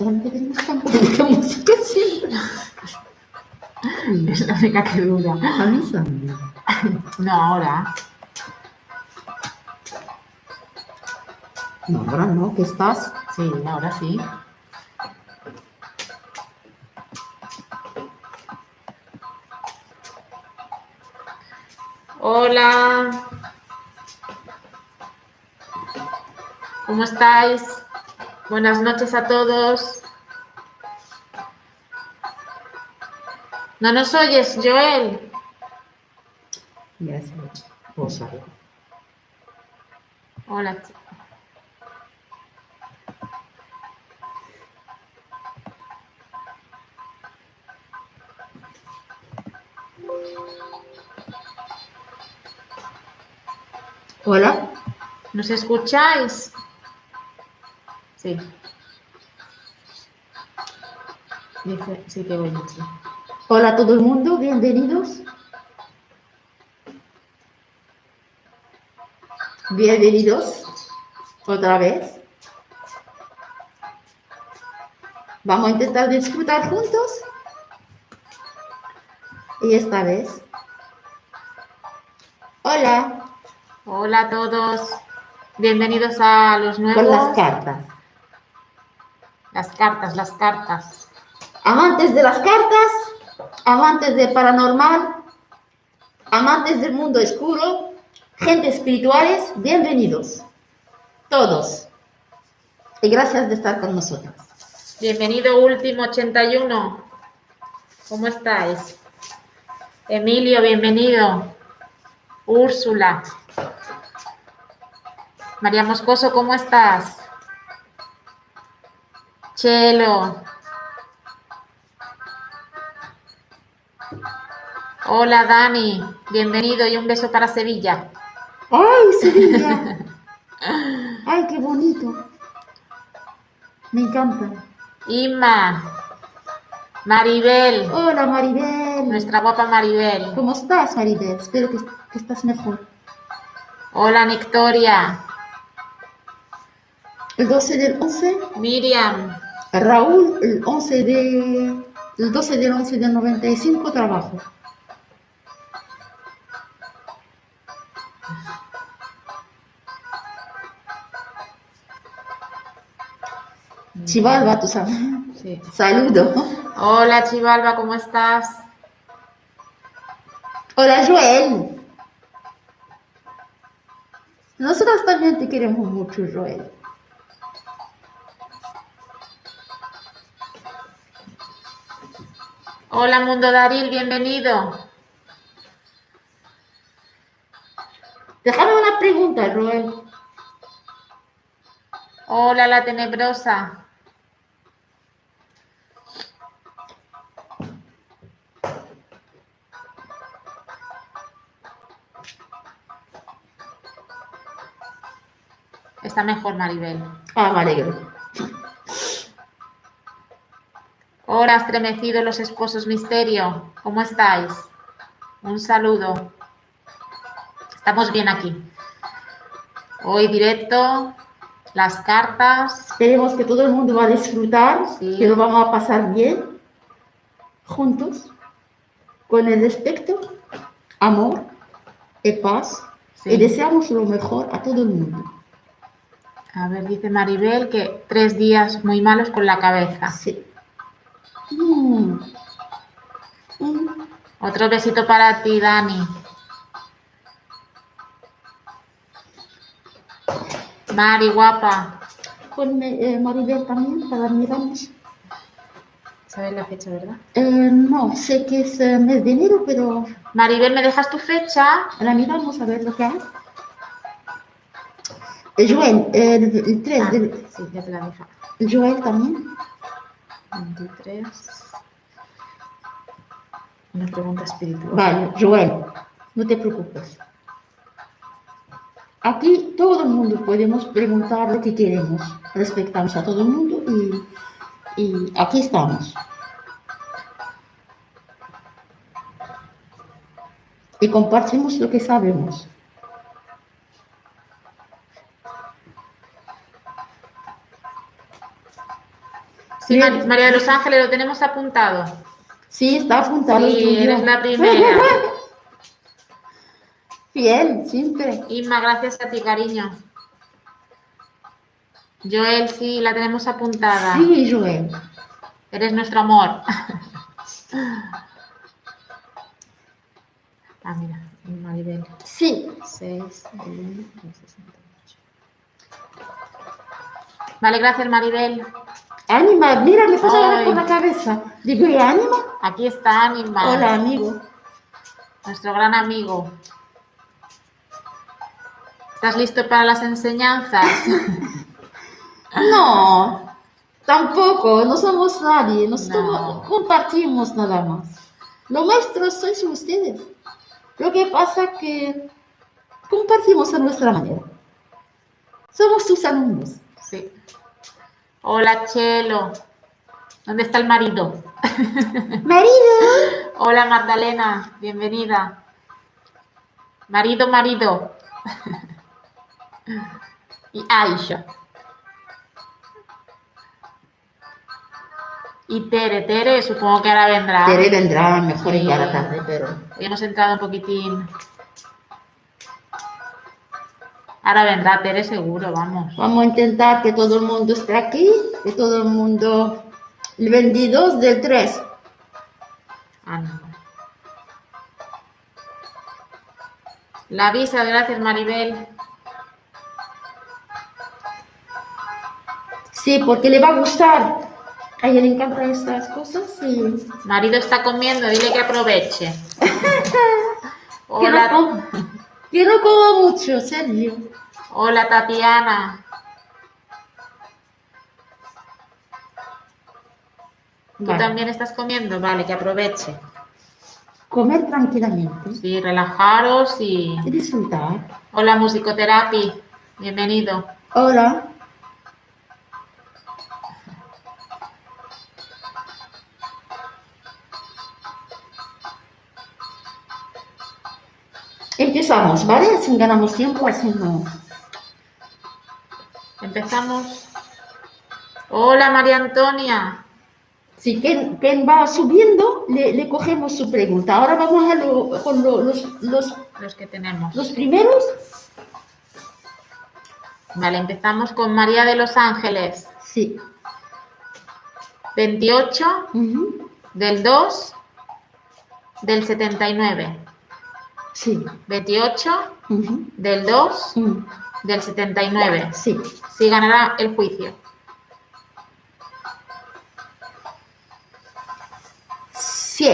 Música siempre. Es la única que dura. A mí también. No, ahora. No, ahora no, que estás. Sí, ahora sí. Hola. ¿Cómo estáis? Buenas noches a todos. ¿No nos oyes, Joel? Hola. Hola. ¿Nos escucháis? Sí. Dice, sí que voy sí. Hola a todo el mundo, bienvenidos. Bienvenidos otra vez. Vamos a intentar disfrutar juntos. Y esta vez. Hola, Hola a todos. Bienvenidos a los nuevos. con las cartas. Las cartas, las cartas. Amantes de las cartas, amantes de paranormal, amantes del mundo oscuro, gente espirituales, bienvenidos. Todos. Y gracias de estar con nosotros. Bienvenido último 81. ¿Cómo estáis? Emilio, bienvenido. Úrsula. María Moscoso, ¿cómo estás? Chelo. Hola Dani, bienvenido y un beso para Sevilla. ¡Ay, Sevilla! ¡Ay, qué bonito! Me encanta. Inma, Maribel, Hola, Maribel. nuestra guapa Maribel. ¿Cómo estás, Maribel? Espero que, que estás mejor. Hola Victoria, El 12 del 11, Miriam, Raúl, el 11 de... El 12 del 11 del 95, trabajo. Chivalba, tú sabes. Sí. Saludo. Hola Chivalba, ¿cómo estás? Hola, Joel. Nosotros también te queremos mucho, Joel. Hola Mundo Daril, bienvenido. Déjame una pregunta, Joel. Hola la tenebrosa. Está mejor Maribel. Ah, me Hola, estremecidos los esposos misterio. ¿Cómo estáis? Un saludo. Estamos bien aquí. Hoy directo, las cartas. Esperemos que todo el mundo va a disfrutar, Sí. que lo vamos a pasar bien, juntos, con el respeto, amor y paz. Sí. Y deseamos lo mejor a todo el mundo. A ver, dice Maribel que tres días muy malos con la cabeza. Sí. Mm. Mm. Otro besito para ti, Dani. Mari, guapa. Con eh, Maribel también, para mirarnos. ¿Sabes la fecha, verdad? Eh, no, sé que es eh, mes de enero, pero Maribel, ¿me dejas tu fecha? la miramos a ver lo que hay. Eh, Joel, eh, el, el 3 Ah, del- sí, ya te la dejo. Joel también. 23. Una pregunta espiritual. Vale, Joel, no te preocupes. Aquí todo el mundo podemos preguntar lo que queremos. Respetamos a todo el mundo y, y aquí estamos. Y compartimos lo que sabemos. Sí. Mar- María de los Ángeles, lo tenemos apuntado. Sí, está apuntado. Sí, eres la primera. Fiel, siempre. Inma, gracias a ti, cariño. Joel, sí, la tenemos apuntada. Sí, Joel. Eres nuestro amor. ah, mira, Maribel. Sí. 6, 68. Vale, gracias, Maribel. Ánima, mira, me pasa ahora Ay. por la cabeza. Digo, ¿y ánima? Aquí está Anima, Hola, amigo. nuestro gran amigo. ¿Estás listo para las enseñanzas? No, tampoco, no somos nadie, nosotros No. compartimos nada más. Lo nuestro sois ustedes. Lo que pasa que compartimos a nuestra manera. Somos tus alumnos. Hola, Chelo. ¿Dónde está el marido? Marido. Hola, Magdalena. Bienvenida. Marido, marido. y Aisha. Y Tere, Tere, supongo que ahora vendrá. Tere vendrá mejor Sí. ya a la tarde, pero... Hemos entrado un poquitín. Ahora vendrá Tere seguro, vamos. Vamos a intentar que todo el mundo esté aquí, que todo el mundo... El 22 del 3. Ánimo. La visa, gracias Maribel. Sí, porque le va a gustar. A ella le encantan estas cosas y... Marido está comiendo, dile que aproveche. No, Hola, que no como mucho, Sergio. hola Tatiana. ¿Tú Vale. también estás comiendo? Vale, que aproveche. Comer tranquilamente Sí, relajaros y... y disfrutar. Hola, Musicoterapi. Bienvenido. Hola. Empezamos, ¿vale? Así ganamos tiempo, así no. Empezamos. Hola, María Antonia. Si quien, quien va subiendo, le, le cogemos su pregunta. Ahora vamos a lo- con lo- los, los, Los que tenemos. los primeros. Vale, empezamos con María de los Ángeles. Sí. 28 Ujú. del 2 del 79. Sí. 28 Ujú. del 2 Mm. del 79. Sí. Sí ganará el juicio. Sí.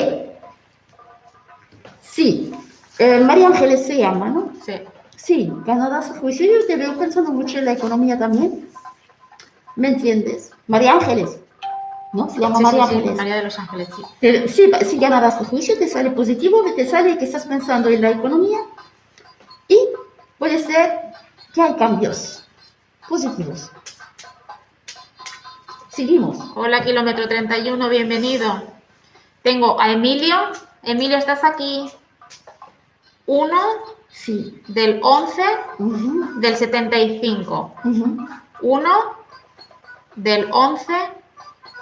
Sí. Eh, María Ángeles se llama, ¿no? Sí. Sí, ganará su juicio. Yo te veo pensando mucho en la economía también. ¿Me entiendes? María Ángeles. ¿No? Se llama Sí, María sí, sí. María de los Ángeles, sí. Te- sí, si ganarás tu juicio, te sale positivo, te sale que estás pensando en la economía y puede ser que hay cambios positivos. Seguimos. Hola, kilómetro 31, bienvenido. Tengo a Emilio. Emilio, ¿estás aquí? 1 Sí. del 11 Ujú, del 75. ujú. 1 del 11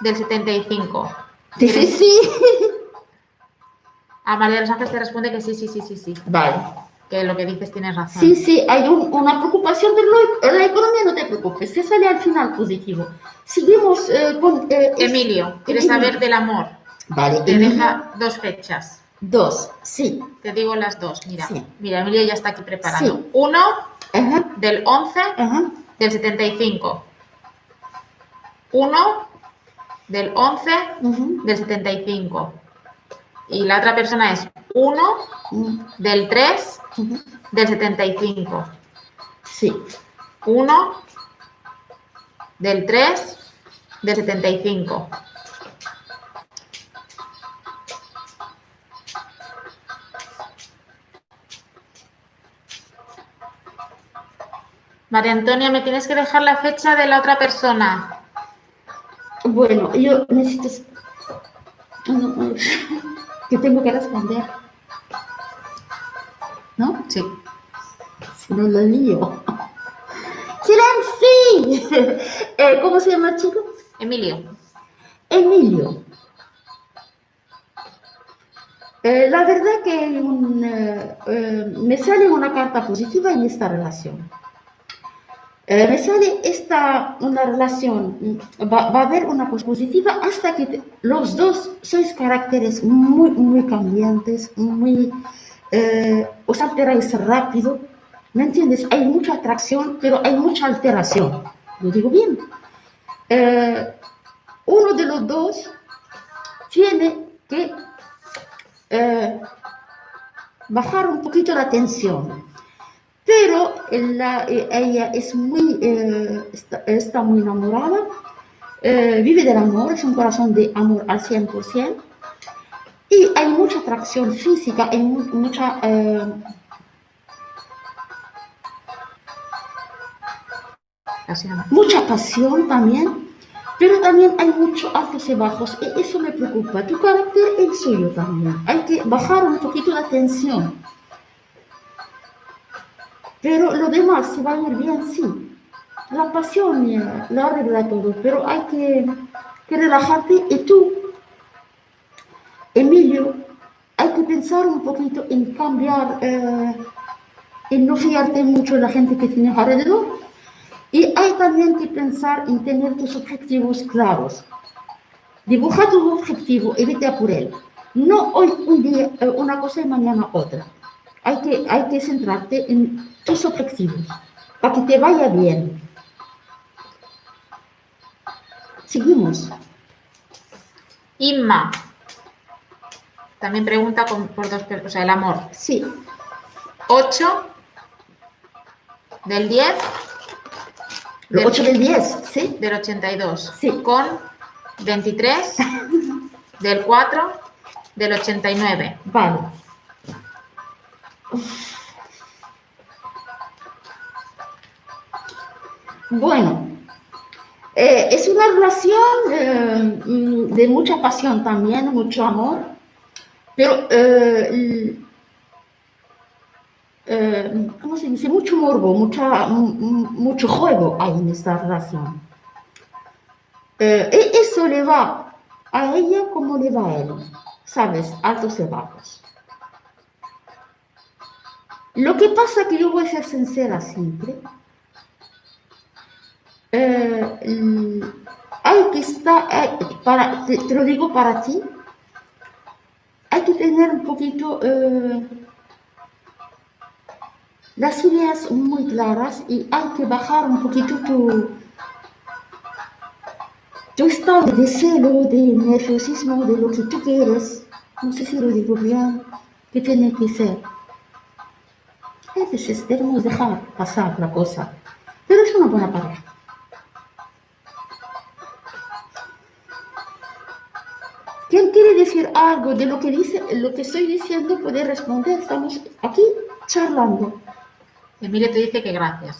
del 75. Dice sí. A María de los Ángeles te responde que sí, sí, sí, sí, sí. Vale. Que lo que dices tienes razón. Sí, sí, hay un- una preocupación de lo- la economía, no te preocupes, te sale al final positivo. Seguimos eh, con... eh, Emilio, ¿quieres Emilio. saber del amor? Vale, Te Emilio. deja dos fechas. Dos, sí. Te digo las dos. Mira, Sí. mira, Emilio ya está aquí preparado. Sí. Uno Ajá, del 11 ajá. del 75. Uno del 11 ujú, del 75. Y la otra persona es 1 mm, del 3 ujú. del 75. Sí, 1 del 3 del 75. María Antonia, me tienes que dejar la fecha de la otra persona. Bueno, yo necesito... no, que tengo que responder. ¿No? Sí. Si no lo lío. ¡Silencio! Eh, ¿Cómo se llama el chico? Emilio. Emilio. Eh, la verdad que un, eh, eh, me sale una carta positiva en esta relación. Eh, me sale esta, una relación, mm, va, va a haber una positiva hasta que te- los dos sois caracteres muy, muy cambiantes, muy, eh, os alteráis rápido, ¿me entiendes? Hay mucha atracción, pero hay mucha alteración. ¿Lo digo bien? Eh, uno de los dos tiene que eh, bajar un poquito la tensión. Pero la- eh, ella es muy, eh, está, está muy enamorada, eh, vive del amor, es un corazón de amor al 100%. Y hay mucha atracción física, hay mu- mucha... eh, mucha pasión también, pero también hay muchos altos y bajos y eso me preocupa. Tu carácter es el suyo también. Hay que bajar un poquito la tensión. Pero lo demás se va a ir bien, sí. La pasión lo arregla todo, pero hay que, que relajarte y tú, Emilio, hay que pensar un poquito en cambiar, eh, en no fiarte mucho de la gente que tienes alrededor y hay también que pensar en tener tus objetivos claros. Dibuja tu objetivo y vete a por él. No hoy un día eh, una cosa y mañana otra. Hay que, hay que centrarte en tus objetivos para que te vaya bien. Seguimos. Inma. También pregunta con- por dos o sea, el amor. Sí, 8 del 10 lo del, 8 del 10, ¿sí? del 82. Sí. Con 23 del 4 del 89. Vale. Bueno, eh, es una relación eh, de mucha pasión también, mucho amor, pero, eh, ¿cómo se dice? Mucho morbo, mucha, mucho juego hay en esta relación. Y eso le va a ella como le va a él, ¿sabes? Altos y bajos. Lo que pasa que yo voy a ser sincera siempre. Eh, l- hay que estar, te lo digo para ti, hay que tener un poquito eh, las ideas muy claras y hay que bajar un poquito tu, tu estado de celo, de nerviosismo, de lo que tú quieres. No sé si lo digo bien, que tiene que ser. Veces debemos dejar pasar la cosa, pero es una buena pareja. ¿Quién quiere decir algo de lo que dice, lo que estoy diciendo puede responder? Estamos aquí charlando. Emilio te dice que gracias.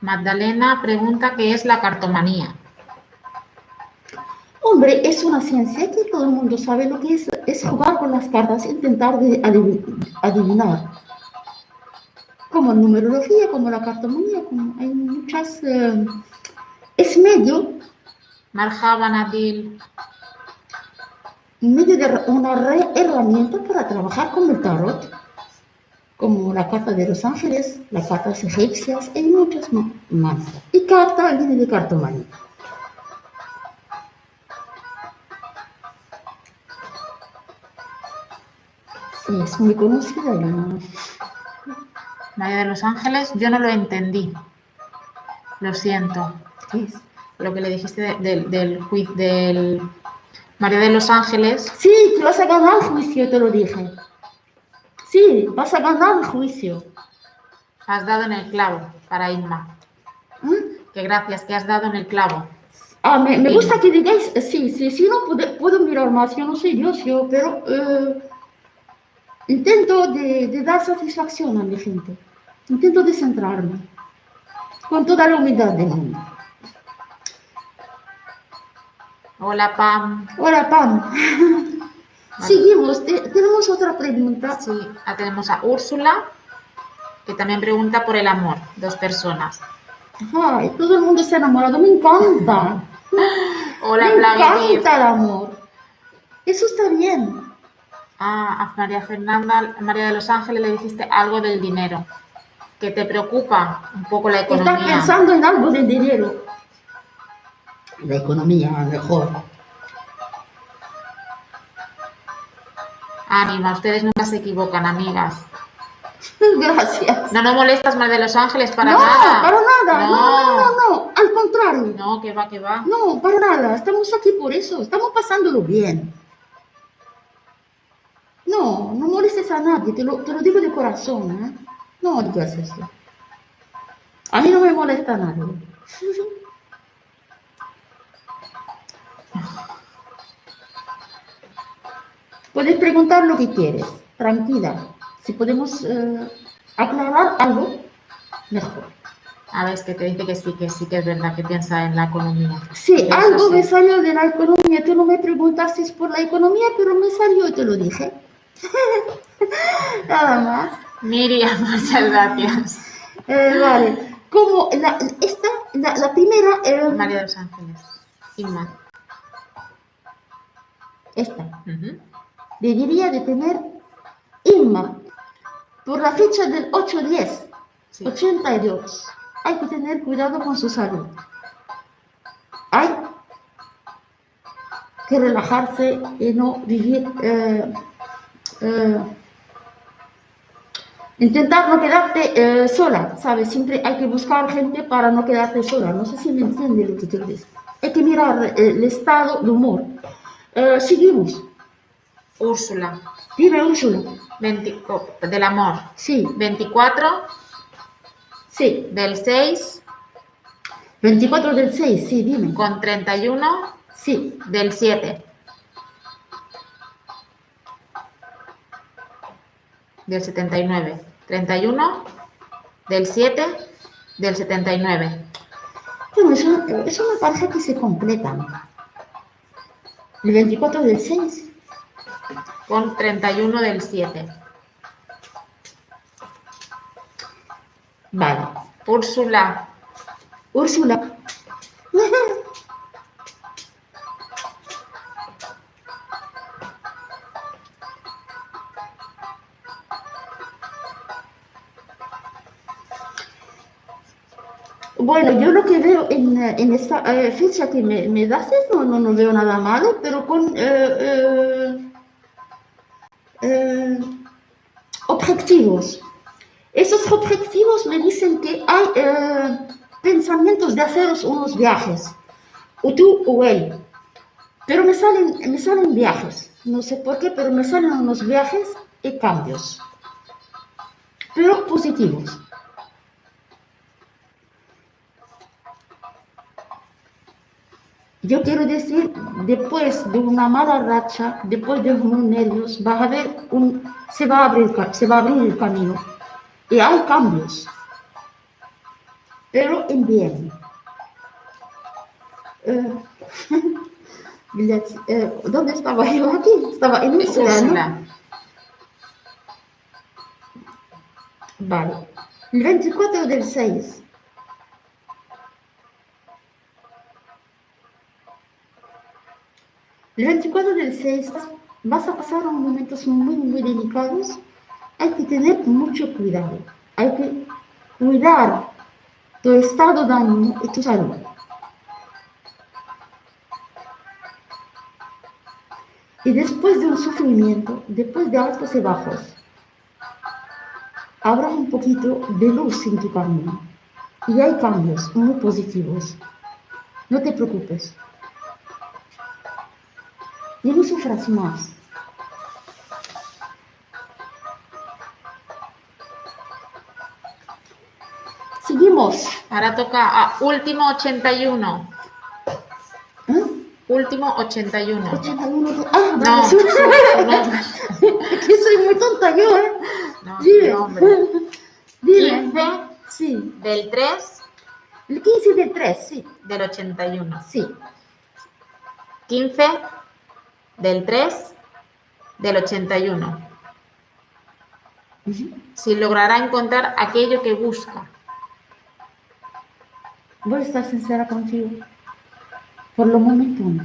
Magdalena pregunta qué es la cartomanía. Hombre, es una ciencia que todo el mundo sabe lo que es. Es jugar con las cartas intentar de adivinar. Como numerología, como la cartomanía, como hay muchas... eh, es medio, Marjaba Nadil. medio de una re- herramienta para trabajar con el tarot, como la carta de los ángeles, las cartas egipcias y muchas más. Y carta viene de cartomanía. Sí, es muy conocida. no- María de los Ángeles, yo no lo entendí. Lo siento. ¿qué es? Lo que le dijiste de- del, del, juiz- del María de los Ángeles. Sí, que vas a ganar el juicio, te lo dije. Sí, vas a ganar el juicio. Has dado en el clavo para Inma. ¿Mm? Que gracias, que has dado en el clavo. Ah, me, gusta que digáis, eh, sí, sí, sí, no puedo, puedo mirar más, yo no soy Dios, yo, pero eh, intento de, de dar satisfacción a mi gente, intento de centrarme, con toda la humildad del mundo. Hola, Pam. Hola, Pam. Seguimos, te- tenemos otra pregunta. Sí, ah, tenemos a Úrsula, que también pregunta por el amor. Dos personas. Ay, todo el mundo está enamorado, me encanta. Hola, Me Flavia encanta el amor. Eso está bien. Ah, a María Fernanda, María de los Ángeles le dijiste algo del dinero. Que te preocupa un poco la economía. pensando en algo de dinero. La economía, mejor. Ánima, ustedes nunca se equivocan, amigas. Gracias. No, no molestas, María de los Ángeles, para no, nada. para nada. No. No. no, no, no. Al contrario. No, que va, que va. No, para nada. Estamos aquí por eso. Estamos pasándolo bien. No, no molestes a nadie. Te lo, te lo digo de corazón. ¿eh? No digas eso. A mí no me molesta nadie. Puedes preguntar lo que quieres. Tranquila. Si podemos eh, aclarar algo, mejor. A ver, es que te dice que sí, que sí, que es verdad, que piensa en la economía. Sí, algo me salió de la economía. Tú no me preguntaste por la economía, pero me salió y te lo dije. Nada más. Miriam, muchas gracias. Eh, vale. Como la, esta, la, la primera, eh, María de los Ángeles. Inma. esta, debería de tener Inma por la fecha del 8-10, Sí. 82. Hay que tener cuidado con su salud. Hay que relajarse y no vivir. eh, eh, intentar no quedarte eh, sola, ¿sabes? Siempre hay que buscar gente para no quedarte sola. No sé si me entiende lo que quiero decir. Hay que mirar eh, el estado de humor. Eh, seguimos. Úrsula. Dime, Úrsula. 20 oh, del amor. Sí, 24 sí. del 6 24 del 6, sí, dime. con 31 Sí, del 7. Del 79. 31 del 7 del 79. bueno, es una, es una pareja que se completan. El 24 del 6. Con 31 del 7. Vale. Úrsula. Úrsula. Bueno, yo lo que veo en, eh, en esta eh, fecha que me, me das no, no, no veo nada malo, pero con eh, eh, objetivos. Esos objetivos me dicen que hay pensamientos de haceros unos viajes, o tú o él. Pero me salen, me salen viajes, no sé por qué, pero me salen unos viajes y cambios, pero positivos. Yo quiero decir, después de una mala racha, después de unos nervios, vas a ver un, se va a abrir, se va a abrir el camino. Y hay cambios, pero en bien. Eh, eh, ¿Dónde estaba yo aquí? Estaba en Úrsula, ¿no? Vale. El 24 del 6. El 24 del 6 vas a pasar momentos muy, muy delicados. Hay que tener mucho cuidado. Hay que cuidar tu estado de ánimo y tu salud. Y después de un sufrimiento, después de altos y bajos, habrá un poquito de luz en tu camino. Y hay cambios muy positivos. No te preocupes. Y no sufras más. Seguimos. Ahora toca a último 81. ¿Eh? Último 81. 81. de- Ah, No. Es que soy muy tonta yo, ¿eh? No, Dime. Dime. 15 Sí. del 3 El 15 del 3, sí. del 81. Sí. 15 del 3 del 81. Ujú. Si logrará encontrar aquello que busca. Voy a estar sincera contigo. Por lo momento no.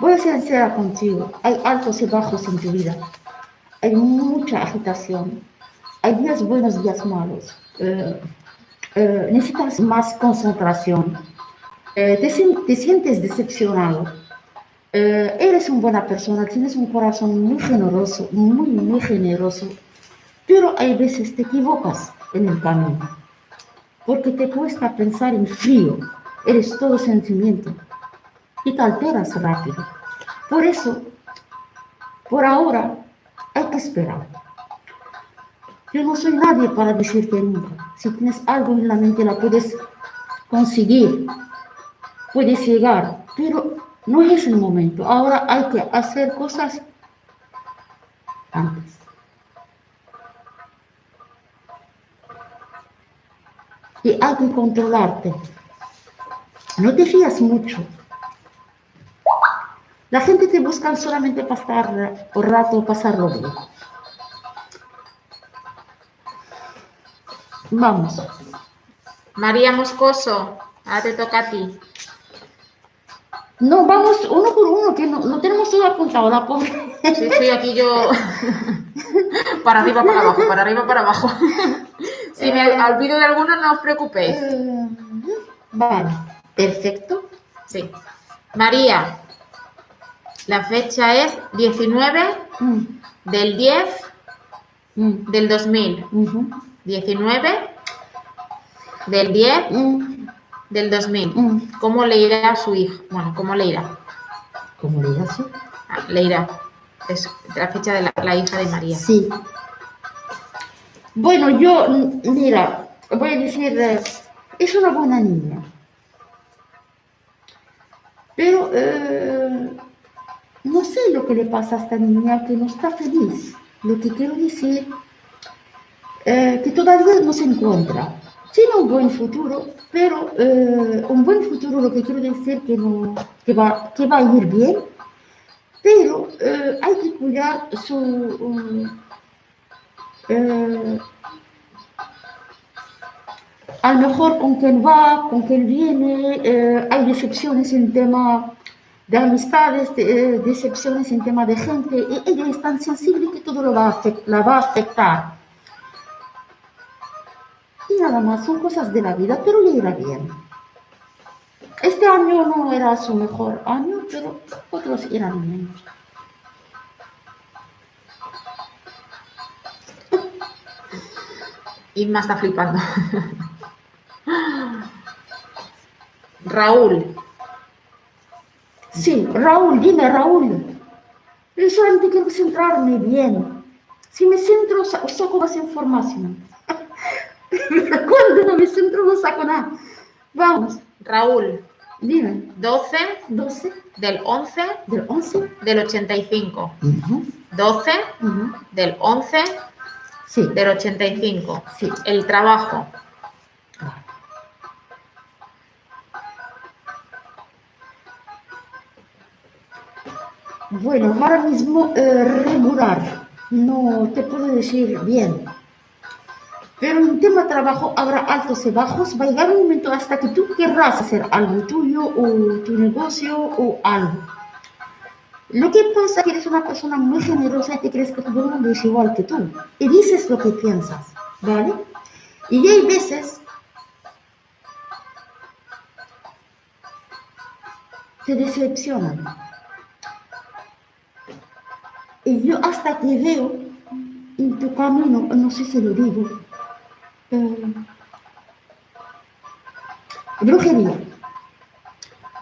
Voy a ser sincera contigo. Hay altos y bajos en tu vida. Hay mucha agitación. Hay días buenos, días malos. Eh, eh, necesitas más concentración. Eh, te, te sientes decepcionado. Eh, eres una buena persona, tienes un corazón muy generoso, muy, muy generoso. Pero hay veces te equivocas en el camino. Porque te cuesta pensar en frío. Eres todo sentimiento y te alteras rápido. Por eso, por ahora, hay que esperar. Yo no soy nadie para decirte nunca. Si tienes algo en la mente, la puedes conseguir, puedes llegar, pero no es el momento. Ahora hay que hacer cosas antes. Y hay que controlarte. No te fías mucho. La gente te busca solamente para estar por rato, pasarlo bien. Vamos. María Moscoso, ahora te toca a ti. No, vamos uno por uno, que no, no tenemos todo apuntado, la pobre. Sí, estoy aquí yo. para arriba, para abajo, para arriba, para abajo. si me olvido de alguno, no os preocupéis. Eh, Vale, perfecto. Sí. María, la fecha es 19 Mm, del 10 mm, del 2000. ujú, 19 del 10 mm, del 2000. mm. ¿Cómo le irá a su hijo? Bueno, ¿cómo le irá? ¿Cómo le digas? sí? Ah, le irá. Es la fecha de la, la hija de María. Sí. Bueno, yo, mira, voy a decir, eh, es una buena niña. Pero eh, no sé lo que le pasa a esta niña que no está feliz. Lo que quiero decir, eh, que todavía no se encuentra. Tiene un buen futuro, pero eh, un buen futuro lo que quiero decir que, no, que, va, que va a ir bien, pero eh, hay que cuidar su... um, eh, a lo mejor con quién va, con quién viene, hay decepciones en tema de amistades, de- decepciones en tema de gente, y ella es tan sensible que todo lo va a afectar. Nada más, son cosas de la vida, pero le irá bien. Este año no era su mejor año, pero otros eran menos. Inma está flipando. Raúl, Sí, Raúl, dime, Raúl. Yo solamente quiero centrarme bien. Si me centro, sa- saco más información. Cuando no me centro, no saco nada. Vamos, Raúl, dime. 12 12 del 11 del 11. del 85. Ujú, 12 ujú. del 11 Sí, del 85. sí. El trabajo, Bueno, ahora mismo eh, regular. No te puedo decir bien. Pero en tema trabajo habrá altos y bajos. Va a llegar un momento hasta que tú querrás hacer algo tuyo o tu negocio o algo. Lo que pasa es que eres una persona muy generosa y te crees que todo el mundo es igual que tú. Y dices lo que piensas, ¿vale? Y hay veces te decepcionan. Y yo hasta que veo en tu camino, no sé si lo digo, eh, brujería.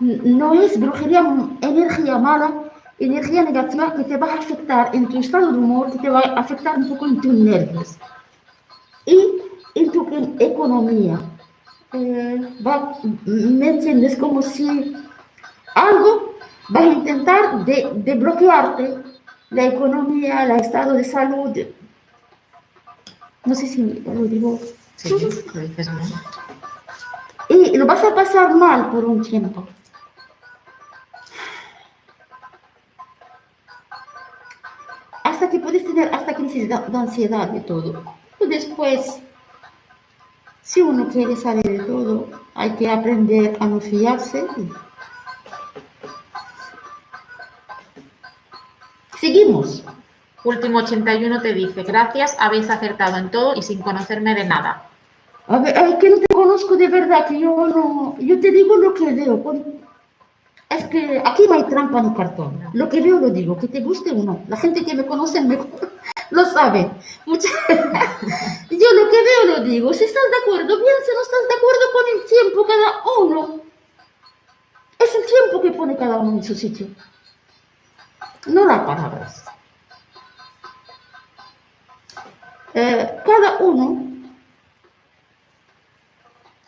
No es brujería, energía mala, energía negativa que te va a afectar en tu estado de humor, que te va a afectar un poco en tus nervios y en tu economía. Eh, va- ¿Me entiendes? Como si algo va a intentar de, de bloquearte la economía, el estado de salud. No sé si lo digo. Y lo vas a pasar mal por un tiempo. Hasta que puedes tener hasta crisis de ansiedad y todo. Y después, si uno quiere salir de todo, hay que aprender a no fiarse. Seguimos. Último 81 te dice, gracias, habéis acertado en todo y sin conocerme de nada. A ver, que no te conozco de verdad, que yo no, yo te digo lo que veo. Es que aquí no hay trampa ni cartón. Lo que veo lo digo, que te guste o no. La gente que me conoce me, lo sabe. Mucha- yo lo que veo lo digo. Si estás de acuerdo, bien. Si no estás de acuerdo con el tiempo cada uno. Es el tiempo que pone cada uno en su sitio. No las palabras. Eh, cada uno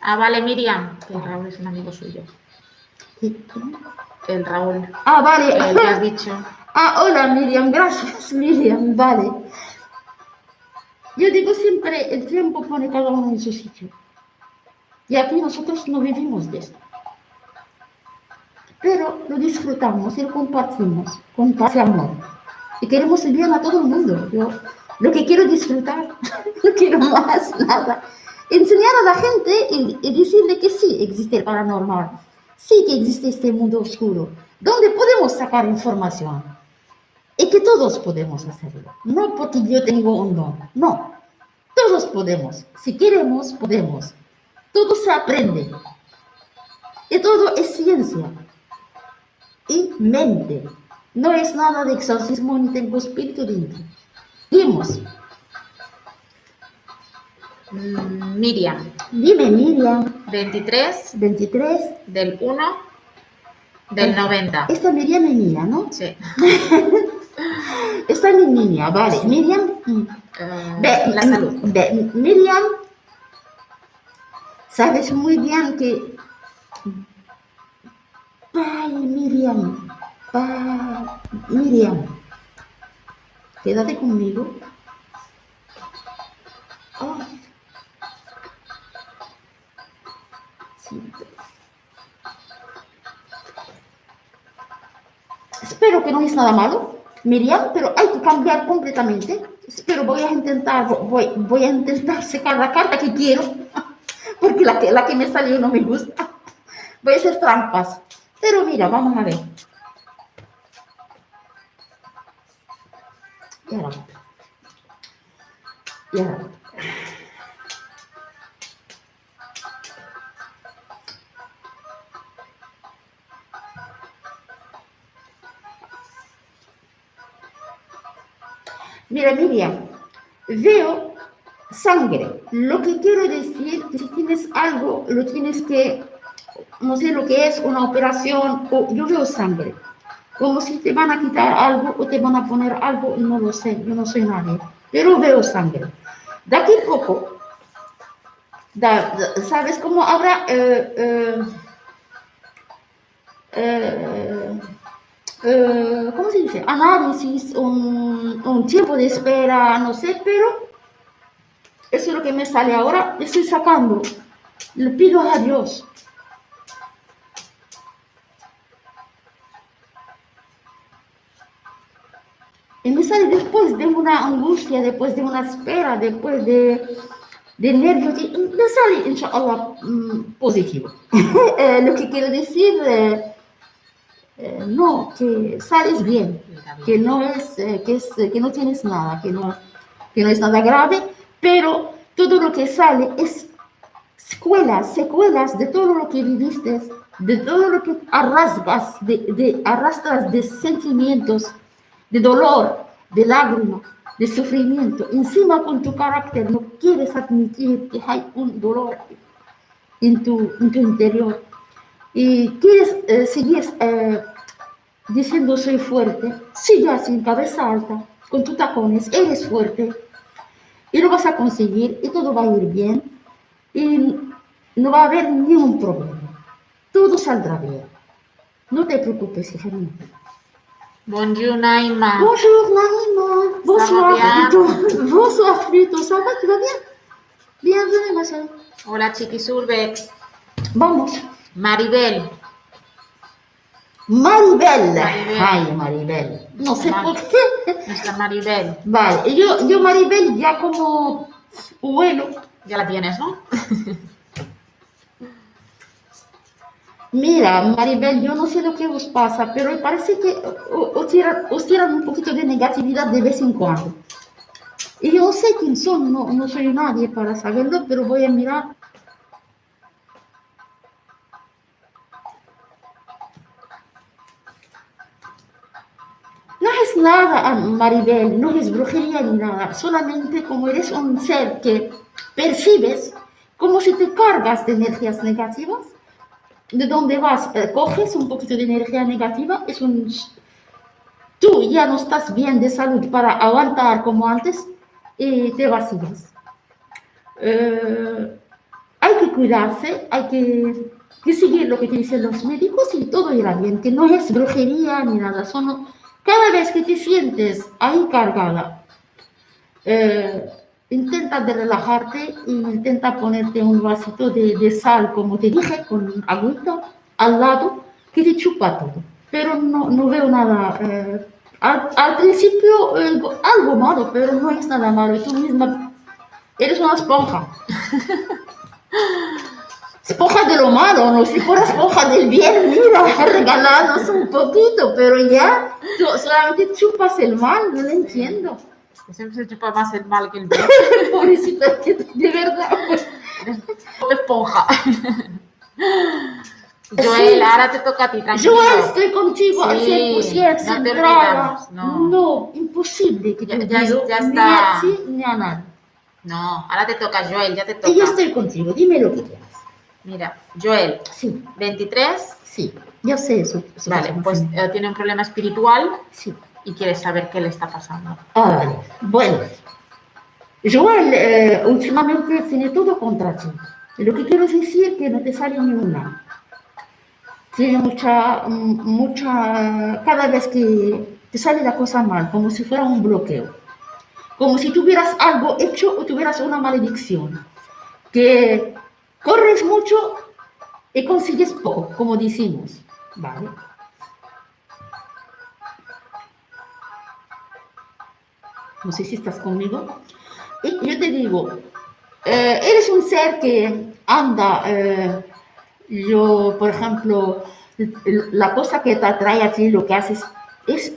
Ah, vale, Miriam, que Raúl es un amigo suyo. El Raúl, Ah, vale. el que has dicho. Ah, hola Miriam, gracias Miriam, vale. Yo digo siempre, el tiempo pone cada uno en su sitio. Y aquí nosotros no vivimos de esto. Pero lo disfrutamos y lo compartimos con paz y amor. Y queremos el bien a todo el mundo. Yo lo que quiero disfrutar, no quiero más nada. Enseñar a la gente y, y decirle que sí existe el paranormal, sí que existe este mundo oscuro, donde podemos sacar información y que todos podemos hacerlo. No porque yo tengo un don, no. Todos podemos. Si queremos, podemos. Todo se aprende. Y todo es ciencia. Y mente. No es nada de exorcismo ni tengo espíritu dentro. Dimos. Mm, Miriam, Dime, Miriam, 23 23. del 1 del 90. Esta Miriam es niña, ¿no? Sí. Esta es niña, vale. Miriam. mm. Eh, Ve, la salud. ve, Miriam, sabes muy bien que... Ay, Miriam, ay, Miriam, quédate conmigo. Ay. Espero que no es nada malo, Miriam, pero hay que cambiar completamente. Pero voy a intentar, voy, voy a intentar sacar la carta que quiero, porque la que, la que me salió no me gusta. Voy a hacer trampas. Pero mira, vamos a ver. Ya la Ya la Mira, Miriam, veo sangre. Lo que quiero decir, si tienes algo, lo tienes que, no sé lo que es, una operación, o yo veo sangre. Como si te van a quitar algo o te van a poner algo, no lo sé, yo no soy nadie, pero veo sangre. De aquí a poco, ¿sabes cómo habrá? eh, eh, eh, eh, ¿cómo se dice? Análisis, un, un tiempo de espera, no sé, pero eso es lo que me sale ahora. Estoy sacando. Le pido a Dios. Y me sale después de una angustia, después de una espera, después de, de nervios, me sale, inshallah, mm, positivo. Eh, lo que quiero decir, eh, eh, no, que sales bien, que no es, eh, que es, que no tienes nada, que no, que no es nada grave, pero todo lo que sale es secuelas, secuelas de todo lo que viviste, de todo lo que arrastras, de, de- arrastras de sentimientos, de dolor, de lágrimas, de sufrimiento. Encima con tu carácter no quieres admitir que hay un dolor en tu, en tu interior y quieres eh, seguir eh, diciendo soy fuerte, sigue así, cabeza alta, con tus tacones, eres fuerte y lo vas a conseguir y todo va a ir bien y no va a haber ningún problema. Todo saldrá bien. No te preocupes, hija mía. Bonjour, Naima. Bonjour, Naïma. Bonsoir. Frito. Bonsoir, Frito. Ça va, tu vas bien Bienvenue, ma. Hola, Chiquisurbex. Vamos. Maribel. Maribel. Maribel. Ay, Maribel. No sé Mar- por qué. Nuestra Maribel. Vale, yo, yo Maribel ya como vuelo. Ya la tienes, ¿no? Mira, Maribel, yo no sé lo que os pasa, pero parece que os tiran, os tiran un poquito de negatividad de vez en cuando. Y yo no sé quién son, no, no soy nadie para saberlo, pero voy a mirar. Nada, Maribel, no es brujería ni nada, solamente como eres un ser que percibes como si te cargas de energías negativas, de donde vas, eh, coges un poquito de energía negativa, es un... Tú ya no estás bien de salud para aguantar como antes y te vacías. Eh, hay que cuidarse, hay que, que, seguir lo que te dicen los médicos y todo irá bien, que no es brujería ni nada, son, cada vez que te sientes ahí cargada, eh, intenta de relajarte y intenta ponerte un vasito de, de, sal, como te dije, con agüita al lado, que te chupa todo. Pero no, no veo nada. Eh, al, al, principio eh, algo malo, pero no es nada malo. Tú misma eres una esponja. esponja de lo malo, no si fuera esponja del bien, mira, regalanos un poquito, pero ya tú solamente chupas el mal, no lo entiendo. Siempre se chupa más el mal que el bien. Pobrecita, que de verdad. Eres esponja. Joel, ahora te toca a ti, tranquilo. Joel, estoy contigo al Sí, 100%, no te centrada. olvidamos, no. No, imposible que Ya- te ya- ya ni está. a ti ni a nadie. No, ahora te toca, Joel, ya te toca. Y yo estoy contigo, dime lo que quieras. Mira, Joel, Sí, 23. sí, yo sé eso. eso Vale, pasa, pues sí. eh, tiene un problema espiritual Sí. y quieres saber qué le está pasando. Ah, vale. Bueno, Joel eh, últimamente tiene todo contra ti. Lo que quiero decir es que no te sale ni una. Tiene mucha, mucha, cada vez que te sale la cosa mal, como si fuera un bloqueo. Como si tuvieras algo hecho o tuvieras una maledicción. Que corres mucho y consigues poco, como decimos. Vale. No sé si estás conmigo. Y yo te digo, eh, eres un ser que anda, eh, yo, por ejemplo, la cosa que te atrae a ti, lo que haces, es,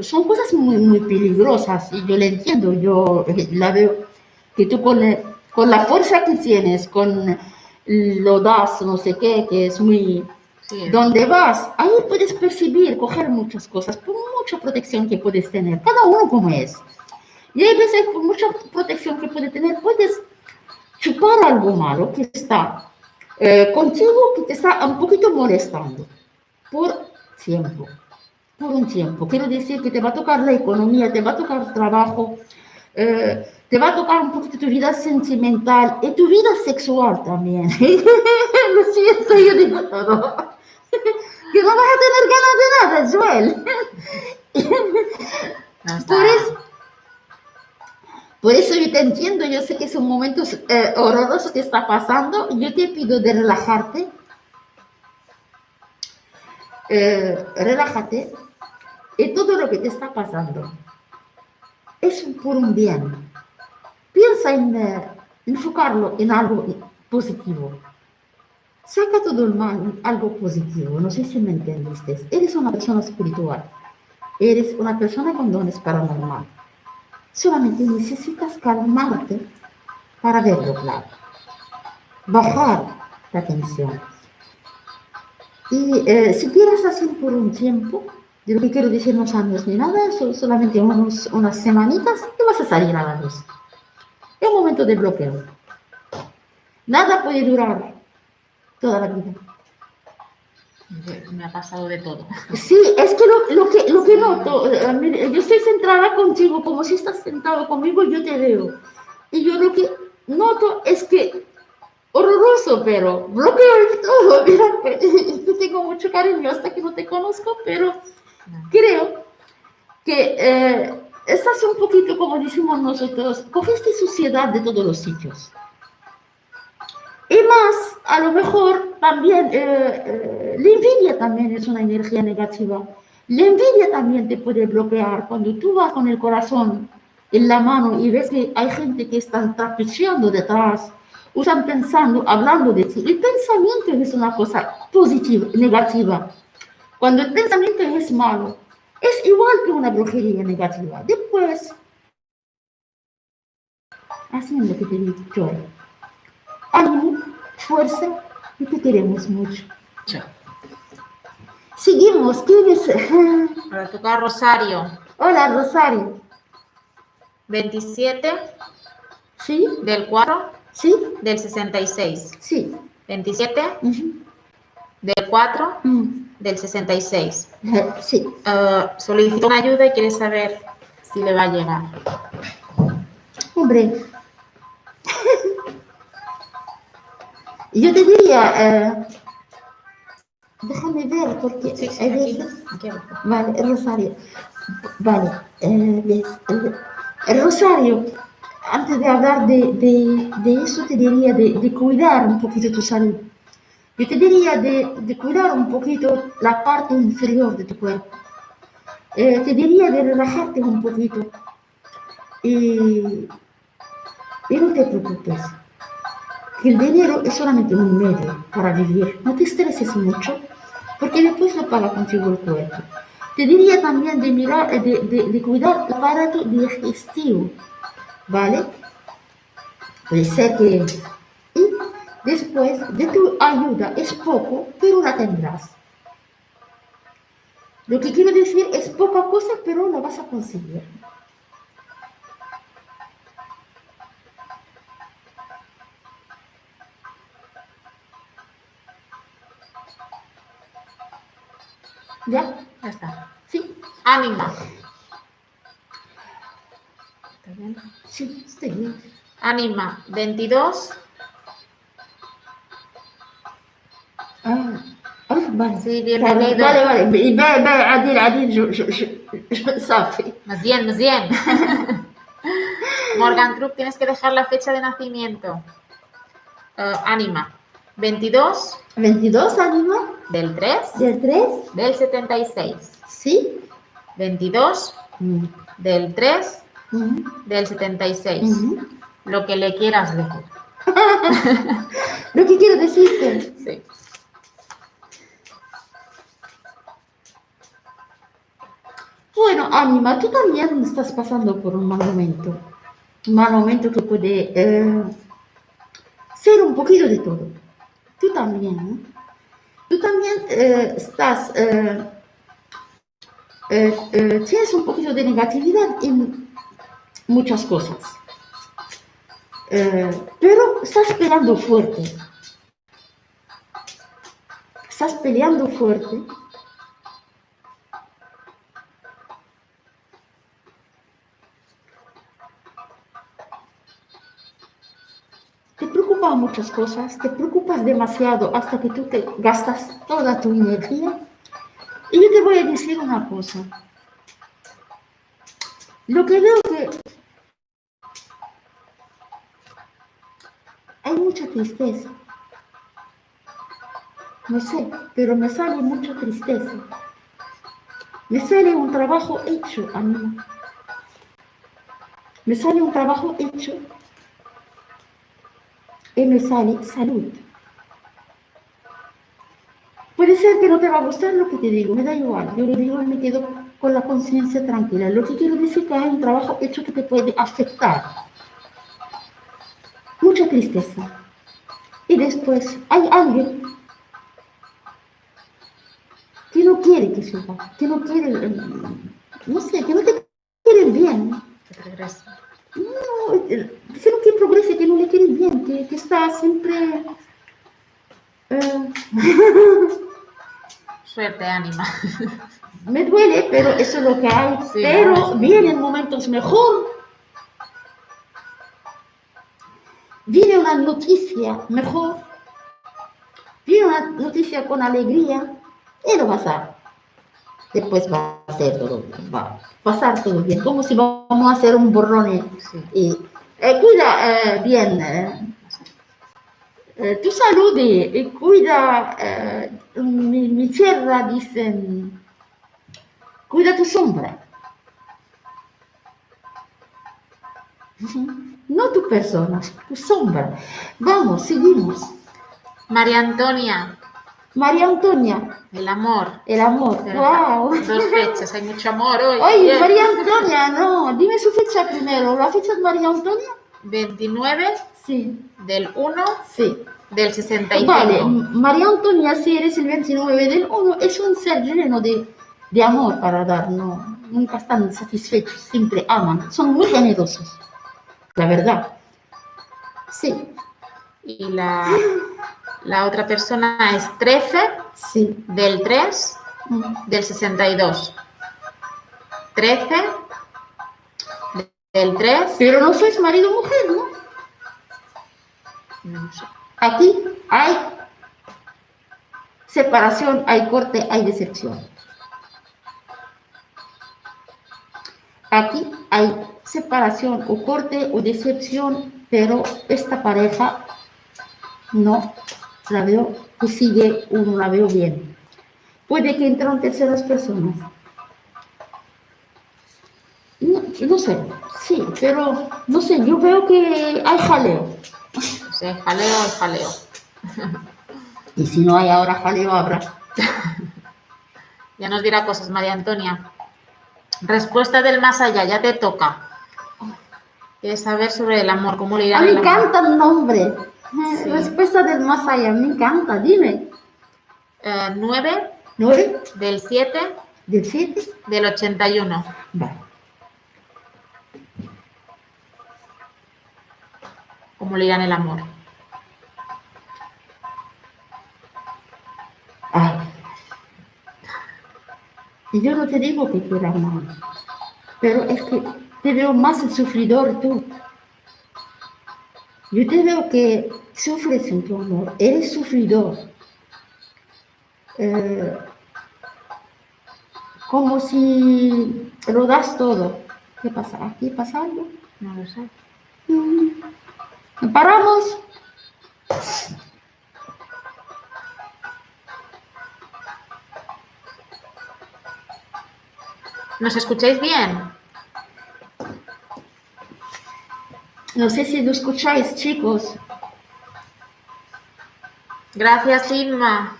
son cosas muy, muy peligrosas y yo le entiendo, yo la veo que tú con, con la fuerza que tienes, con lo das, no sé qué, que es muy, Sí. donde vas, ahí puedes percibir, coger muchas cosas, por mucha protección que puedes tener, cada uno como es. Y hay veces con mucha protección que puedes tener, puedes chupar algo malo que está eh, contigo, que te está un poquito molestando, por tiempo, por un tiempo. Quiero decir que te va a tocar la economía, te va a tocar trabajo, eh, te va a tocar un poquito tu vida sentimental y tu vida sexual también. Lo siento, yo digo todo. que no vas a tener ganas de nada, Joel. No Por eso, por eso yo te entiendo, yo sé que son momentos eh, horrorosos que está pasando, yo te pido de relajarte, Eh, relájate, y todo lo que te está pasando es por un bien. Piensa en enfocarlo en algo positivo. Saca todo el mal algo positivo, no sé si me entendiste. Eres una persona espiritual, eres una persona con dones paranormal. Solamente necesitas calmarte para verlo claro. Bajar la tensión. Y eh, si quieres hacer por un tiempo, lo que quiero decir no son años ni nada, solamente unos, unas semanitas y vas a salir a la luz. Es momento de bloqueo. Nada puede durar toda la vida. Me ha pasado de todo. Sí, es que lo, lo que lo que noto, eh, yo estoy centrada contigo, como si estás sentado conmigo, yo te veo. Y yo lo que noto es que, horroroso, pero bloqueo y todo. Mira, te tengo mucho cariño hasta que no te conozco, pero creo que eh, estás un poquito, como decimos nosotros, cogiste suciedad de todos los sitios. Y más, a lo mejor también, eh, eh, la envidia también es una energía negativa. La envidia también te puede bloquear cuando tú vas con el corazón en la mano y ves que hay gente que está trapicheando detrás usan pensando, hablando de ti. El pensamiento es una cosa positiva, negativa. Cuando el pensamiento es malo, es igual que una brujería negativa. Después, haciendo lo que te he dicho, ánimo, fuerza y te queremos mucho. Chao. Seguimos, ¿quieres? Ahora toca Rosario. Hola, Rosario. 27 ¿Sí? del 4 ¿Sí? del 66. Sí. 27 Ujú. del 4 Mm. Del 66. Eh, Sí. Ah, solicita una ayuda y quiere saber si le va a llegar. Hombre. Yo te diría, eh, déjame ver, porque Sí, sí, aquí. Vale, Rosario. Vale, eh, Rosario, antes de hablar de, de- de eso, te diría de, de cuidar un poquito tu salud. Yo te diría de, de cuidar un poquito la parte inferior de tu cuerpo. Eh, te diría de relajarte un poquito. Y, no te preocupes. Que el dinero es solamente un medio para vivir. No te estreses mucho, porque después lo paga contigo el cuerpo. Te diría también de mirar, eh, de, de- de cuidar el aparato digestivo, ¿vale? Puede ser que... Después de tu ayuda es poco, pero la tendrás. Lo que quiero decir es poca cosa, pero la vas a conseguir. ¿Ya? Ya está. Sí, Ánima. ¿Está bien? sí, estoy bien. Ánima. 22. Ah, ve, ve, Adil, Adil, yo, yo, yo, yo, sabe. Más bien, más bien. Morgan Krupp, tienes que dejar la fecha de nacimiento. Ánima. 22 22 ánima, del 3 del 3, del 76. sí. 22 Mm, del 3 mm, del 76. mm. Lo que le quieras decir. Lo que quiero decirte, Sí. Bueno, ánima, tú también estás pasando por un mal momento. Un mal momento que puede eh, ser un poquito de todo. Tú también, ¿no? Tú también eh, estás, eh, eh, eh, tienes un poquito de negatividad en muchas cosas. Eh, pero estás peleando fuerte. Estás peleando fuerte. Te preocupan muchas cosas, te preocupas demasiado hasta que tú te gastas toda tu energía. Y yo te voy a decir una cosa. Lo que veo que hay mucha tristeza. No sé, pero me sale mucha tristeza. Me sale un trabajo hecho a mí. Me sale un trabajo hecho sale salud. Puede ser que no te va a gustar lo que te digo, me da igual. Yo lo digo me quedo con la conciencia tranquila. Lo que quiero decir que hay un trabajo hecho que te puede afectar. Mucha tristeza. Y después hay alguien que no quiere que suba, que no quiere, eh, no sé, que no te quiere bien. No, sino que no le quiere bien, que, está siempre... eh, Suerte, ánima. me duele, pero eso es lo que hay. Sí, pero vamos. vienen momentos mejor. Viene una noticia mejor. Viene una noticia con alegría y lo vas a... Después va a ser todo, va a pasar todo bien, como si vamos a hacer un borrón y- eh, cuida eh, bien eh, eh, tu salud y, cuida eh, mi, mi tierra dicen. Cuida tu sombra. No tu persona, tu sombra. Vamos, seguimos. María Antonia, María Antonia, el amor. el amor. ¡Wow! Dos fechas, hay mucho amor hoy. Oye. María Antonia, no, dime su fecha primero. ¿La fecha de María Antonia? 29 Sí, del 1 sí. del 65. Vale, María Antonia, si eres el 29 del 1, es un ser lleno de, de amor para dar, no, nunca están satisfechos, siempre aman, son muy generosos, la verdad. Sí, Y la, la otra persona es 13 sí. del 3 Mm. del 62. 13 del 3. Pero no sois marido o mujer, ¿no? No sé. Aquí hay separación, hay corte, hay decepción. Aquí hay separación o corte o decepción, pero esta pareja no la veo que sigue o no la veo bien. Puede que entren terceras personas. No, no sé, sí, pero no sé, yo veo que hay jaleo. Sea, jaleo es jaleo. Y si no hay ahora jaleo, habrá. Ya nos dirá cosas, María Antonia. Respuesta del más allá, ya te toca. Quieres saber sobre el amor, cómo le irá A mí el me encanta el nombre. Sí. Respuesta del más allá, me encanta. Dime. Eh, 9 ¿Nueve? del 7 ¿Del siete? del 81. Vale. ¿Cómo le irá en el amor? Ay. Y yo no te digo que quiera mal, pero es que te veo más el sufridor tú. Yo te veo que sufres en tu amor, eres sufridor. Eh, como si lo das todo. ¿Qué pasa? ¿Aquí pasa algo? No lo sé. Mm. ¿Paramos? ¿Nos escucháis bien? No sé si lo escucháis, chicos. Gracias, Inma.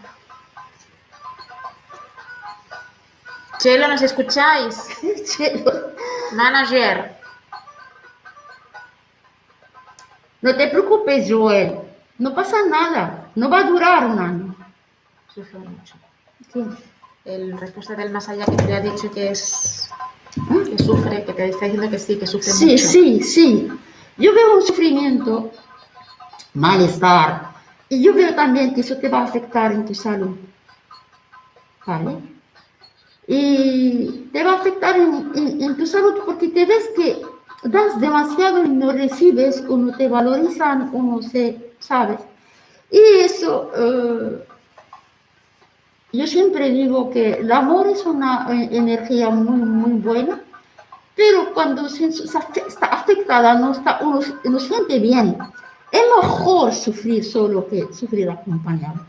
Chelo, ¿nos escucháis? Manager. No te preocupes, Joel. No pasa nada. No va a durar un año. Sufre mucho. ¿Qué? El respuesta del más allá que te ha dicho que es que sufre, que te está diciendo que sí, que sufre Sí, mucho. sí, sí. Yo veo un sufrimiento, malestar. Y yo veo también que eso te va a afectar en tu salud. ¿Vale? Y te va a afectar en, tu salud porque te ves que das demasiado y no recibes, o no te valorizan, o no sé, ¿sabes? Y eso, eh, yo siempre digo que el amor es una eh, energía muy, muy buena, pero cuando se, está afectada, no, está, uno no siente bien. Es mejor sufrir solo que sufrir acompañado.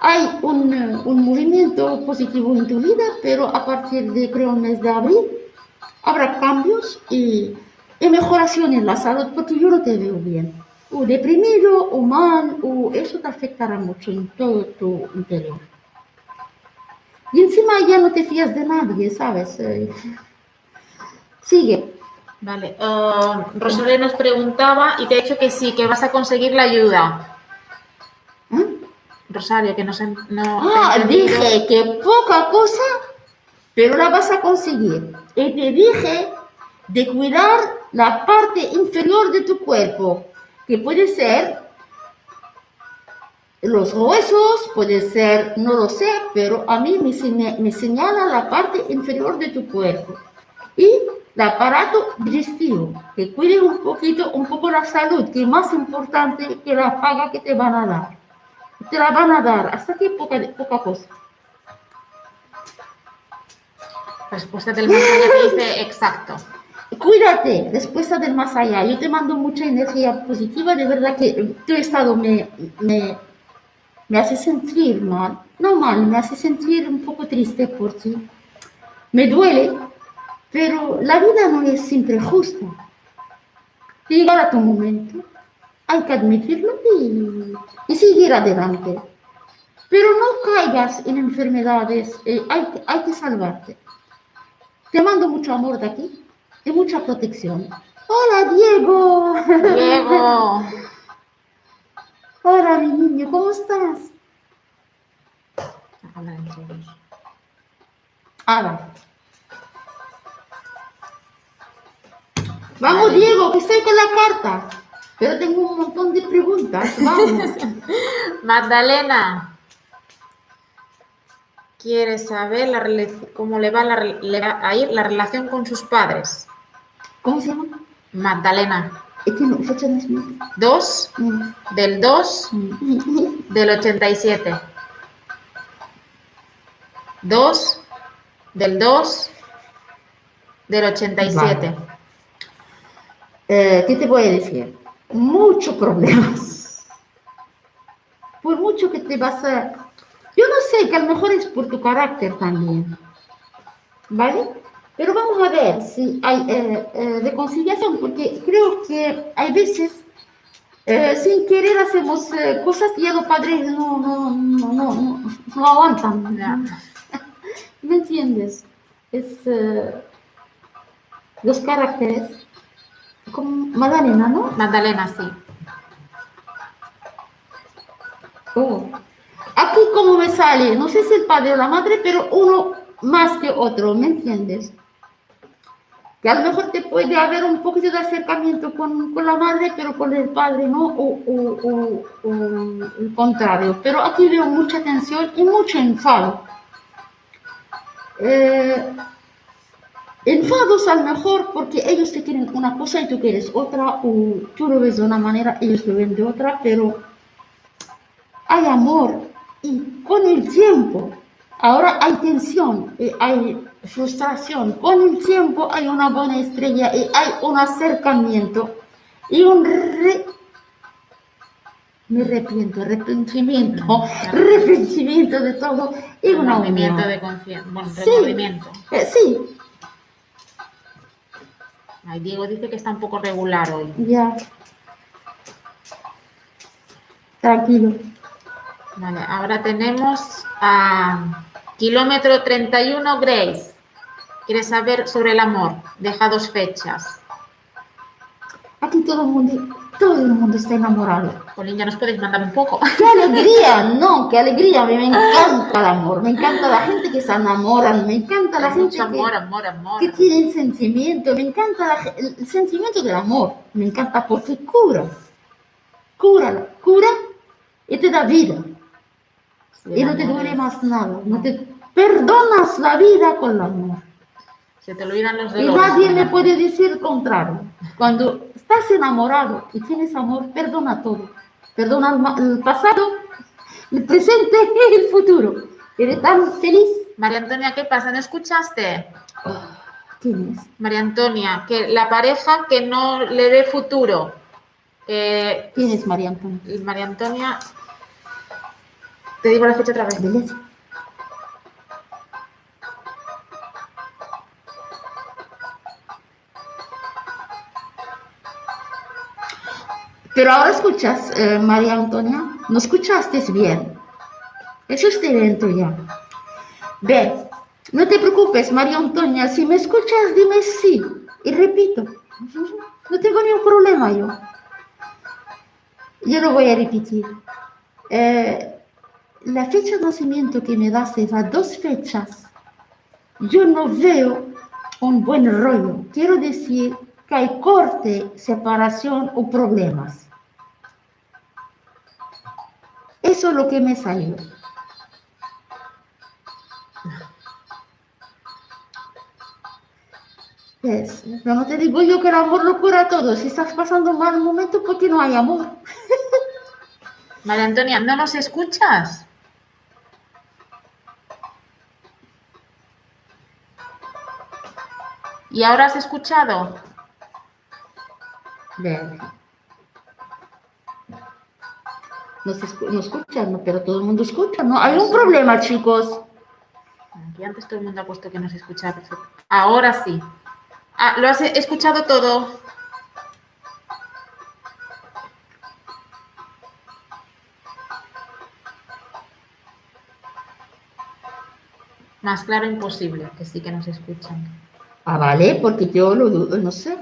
Hay un, eh, un movimiento positivo en tu vida, pero a partir de, creo, el mes de abril, habrá cambios y, y mejoración en la salud, porque yo no te veo bien. O deprimido, o mal, o eso te afectará mucho en todo tu interior. Y encima ya no te fías de nadie, ¿sabes? Eh, Sigue. Vale. Rosario nos preguntaba y te ha dicho que sí, que vas a conseguir la ayuda. ¿Eh? Rosario, que no se no Ah, dije que poca cosa, pero la vas a conseguir. Y te dije de cuidar la parte inferior de tu cuerpo, que puede ser los huesos, puede ser, no lo sé, pero a mí me, seña- me señala la parte inferior de tu cuerpo. Y el aparato digestivo, que cuide un poquito, un poco la salud, que es más importante que la paga que te van a dar. Te la van a dar, hasta que poca, poca cosa. Respuesta del más allá dice exacto. Cuídate, respuesta del más allá. Yo te mando mucha energía positiva. De verdad que tu estado me, me, me hace sentir mal. No mal, me hace sentir un poco triste por ti. Me duele, pero la vida no es siempre justa. Llegará tu momento, hay que admitirlo y, y seguir adelante. Pero no caigas en enfermedades, eh, hay, hay que salvarte. Te mando mucho amor de aquí y mucha protección. Hola, Diego. Diego. Hola, mi niño, ¿cómo estás? Ah, vale. Vamos. Diego, que estoy con la carta. Pero tengo un montón de preguntas. Vamos. Magdalena. Quiere saber la cómo le va, la le va a ir la relación con sus padres. ¿Cómo se llama? Magdalena. Es que no, fecha de nacimiento. 2 Mm. del 2 Mm. del 87. 2 del 2 del 87. Vale. Eh, ¿Qué te voy a decir? Muchos problemas. Por mucho que te vas a... Yo no sé, que a lo mejor es por tu carácter también. ¿Vale? Pero vamos a ver si hay eh, eh, reconciliación, porque creo que hay veces, eh, sin querer, hacemos eh, cosas que ya los padres no, no, no, no, no, aguantan. ¿Me entiendes? Es los caracteres. Como Magdalena, ¿no? Magdalena, sí. Oh. Aquí como me sale, no sé si el padre o la madre, pero uno más que otro, ¿me entiendes? Que a lo mejor te puede haber un poquito de acercamiento con, con la madre, pero con el padre no, o, o- o- o el contrario. Pero aquí veo mucha tensión y mucho enfado. Eh, enfados a lo mejor porque ellos te quieren una cosa y tú quieres otra, o tú lo ves de una manera, ellos lo ven de otra, pero hay amor y con el tiempo, ahora hay tensión, y hay frustración, con el tiempo hay una buena estrella y hay un acercamiento y un re... Me arrepiento, arrepentimiento, arrepentimiento de todo y una movimiento unión. de confianza. Bueno, Sí. Eh, sí, Ay, Diego dice que está un poco regular hoy. ya. Tranquilo. Vale, ahora tenemos a kilómetro 31 Grace. Quiere saber sobre el amor. Deja dos fechas. Aquí todo el mundo, todo el mundo está enamorado. Colín, ya nos podéis mandar un poco. ¡Qué alegría! No, qué alegría. A mí me encanta el amor. Me encanta la gente que se enamoran. Me encanta la gente amor, que, amor, amor. que tiene sentimiento. Me encanta la el sentimiento del amor. Me encanta porque cura. Cura, cura y te da vida. Sí, Y no te amor duele más nada. No te perdonas la vida con el amor. Se te olvidan los Y nadie me puede decir el contrario. Cuando estás enamorado y tienes amor, perdona todo. Perdona el, pasado, el presente y el futuro. Eres tan feliz. María Antonia, ¿qué pasa? ¿No escuchaste? ¿Quién es? María Antonia, que la pareja que no le dé futuro. Eh, ¿Quién es María Antonia? María Antonia, te digo la fecha otra vez. Beleza. Pero ahora escuchas, eh, María Antonia, no escuchaste bien. Eso es evento ya. Ve, no te preocupes, María Antonia, si me escuchas, dime sí. Y repito, no tengo ningún problema yo. Yo lo voy a repetir. Eh, la fecha de nacimiento que me das a dos fechas. Yo no veo un buen rollo. Quiero decir que hay corte, separación o problemas. Eso es lo que me salió. No te digo yo que el amor lo cura todo. Si estás pasando un mal momento, ¿por qué no hay amor? María Antonia, ¿no nos escuchas? ¿Y ahora has escuchado? Ve. No se escu- no escuchan, ¿no? pero todo el mundo escucha, ¿no? Hay un problema, chicos. Aquí antes todo el mundo ha puesto que no se escuchaba. Ahora sí. Ah, lo has escuchado todo. Más claro imposible, que sí que nos escuchan. Ah, vale, porque yo lo dudo, no sé.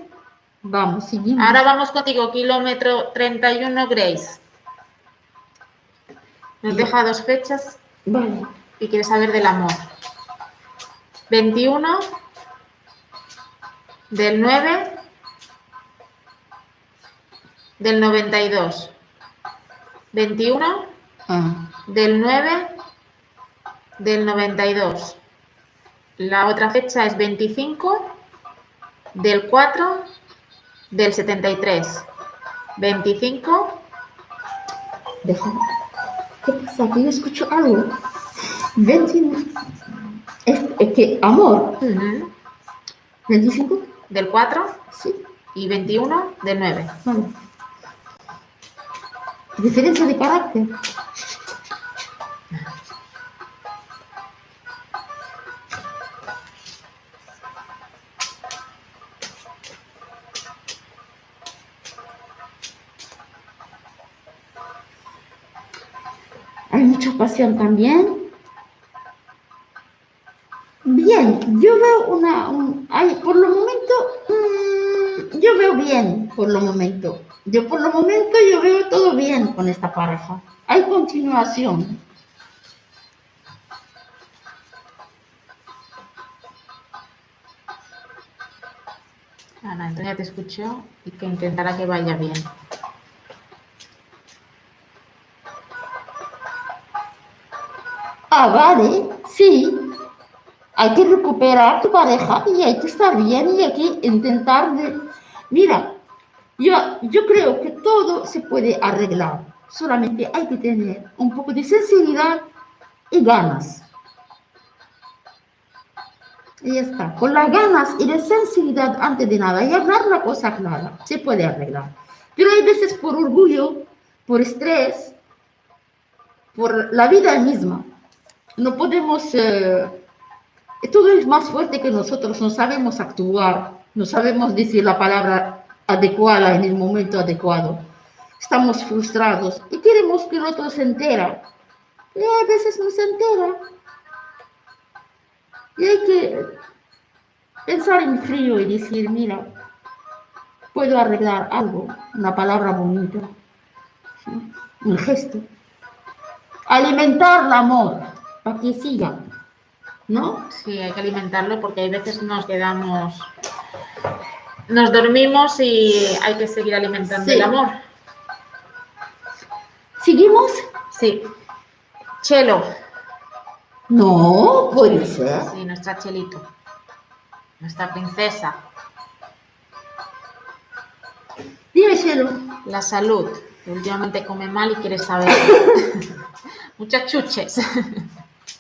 Vamos, seguimos. Ahora vamos contigo, kilómetro 31 Grace. Nos deja dos fechas Vale. y quiere saber del amor. 21 del 9 del 92. 21 Ah, del 9 del 92. La otra fecha es 25 del 4 del 73. 25 déjame. ¿Qué pasa? Que yo escucho algo. 29. Es, es que, amor. ujú, 25. del 4 Sí. y 21 del 9. Vale. Diferencia de carácter. Pasión también. Bien, yo veo una, un- hay, por lo momento, mm, yo veo bien, por lo momento. Yo por lo momento yo veo todo bien con esta pareja. Hay continuación. Ana Antonia te escuchó y que intentará que vaya bien. Ah, vale, sí. Hay que recuperar tu pareja y hay que estar bien y hay que intentar de... Mira, yo, yo creo que todo se puede arreglar. Solamente hay que tener un poco de sinceridad y ganas. Y ya está. Con las ganas y la sinceridad antes de nada y hablar la cosa clara, se puede arreglar. Pero hay veces por orgullo, por estrés, por la vida misma, no podemos, eh, todo es más fuerte que nosotros, no sabemos actuar, no sabemos decir la palabra adecuada en el momento adecuado. Estamos frustrados y queremos que el otro se entera. Y a veces no se entera. Y hay que pensar en frío y decir, mira, puedo arreglar algo, una palabra bonita, un gesto. Alimentar el amor para que siga, ¿no? Sí, hay que alimentarlo porque hay veces nos quedamos, nos dormimos y hay que seguir alimentando Sí. el amor. ¿Seguimos? Sí. Chelo, No, puede ser. sí, nuestra Chelito, nuestra princesa. Dime, Chelo. La salud, últimamente come mal y quiere saber. Muchas chuches.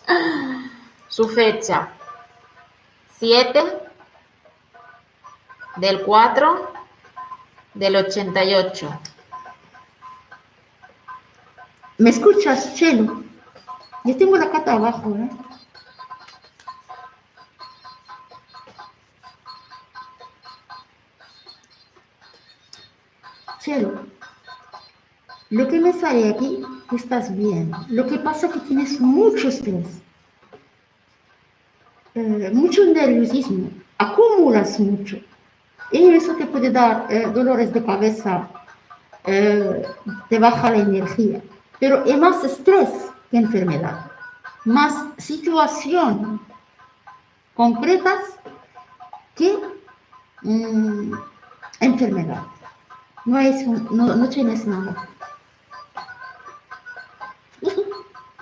Su fecha, 7 del 4 del 88. ¿Me escuchas, Chelo? Yo tengo la cata abajo, ¿eh? Chelo, lo que me sale aquí, que estás bien. Lo que pasa es que tienes mucho estrés, eh, mucho nerviosismo, acumulas mucho. Y eso te puede dar eh, dolores de cabeza, eh, te baja la energía. Pero es más estrés que enfermedad, más situación concretas que mm, enfermedad. No, es, no tienes nada.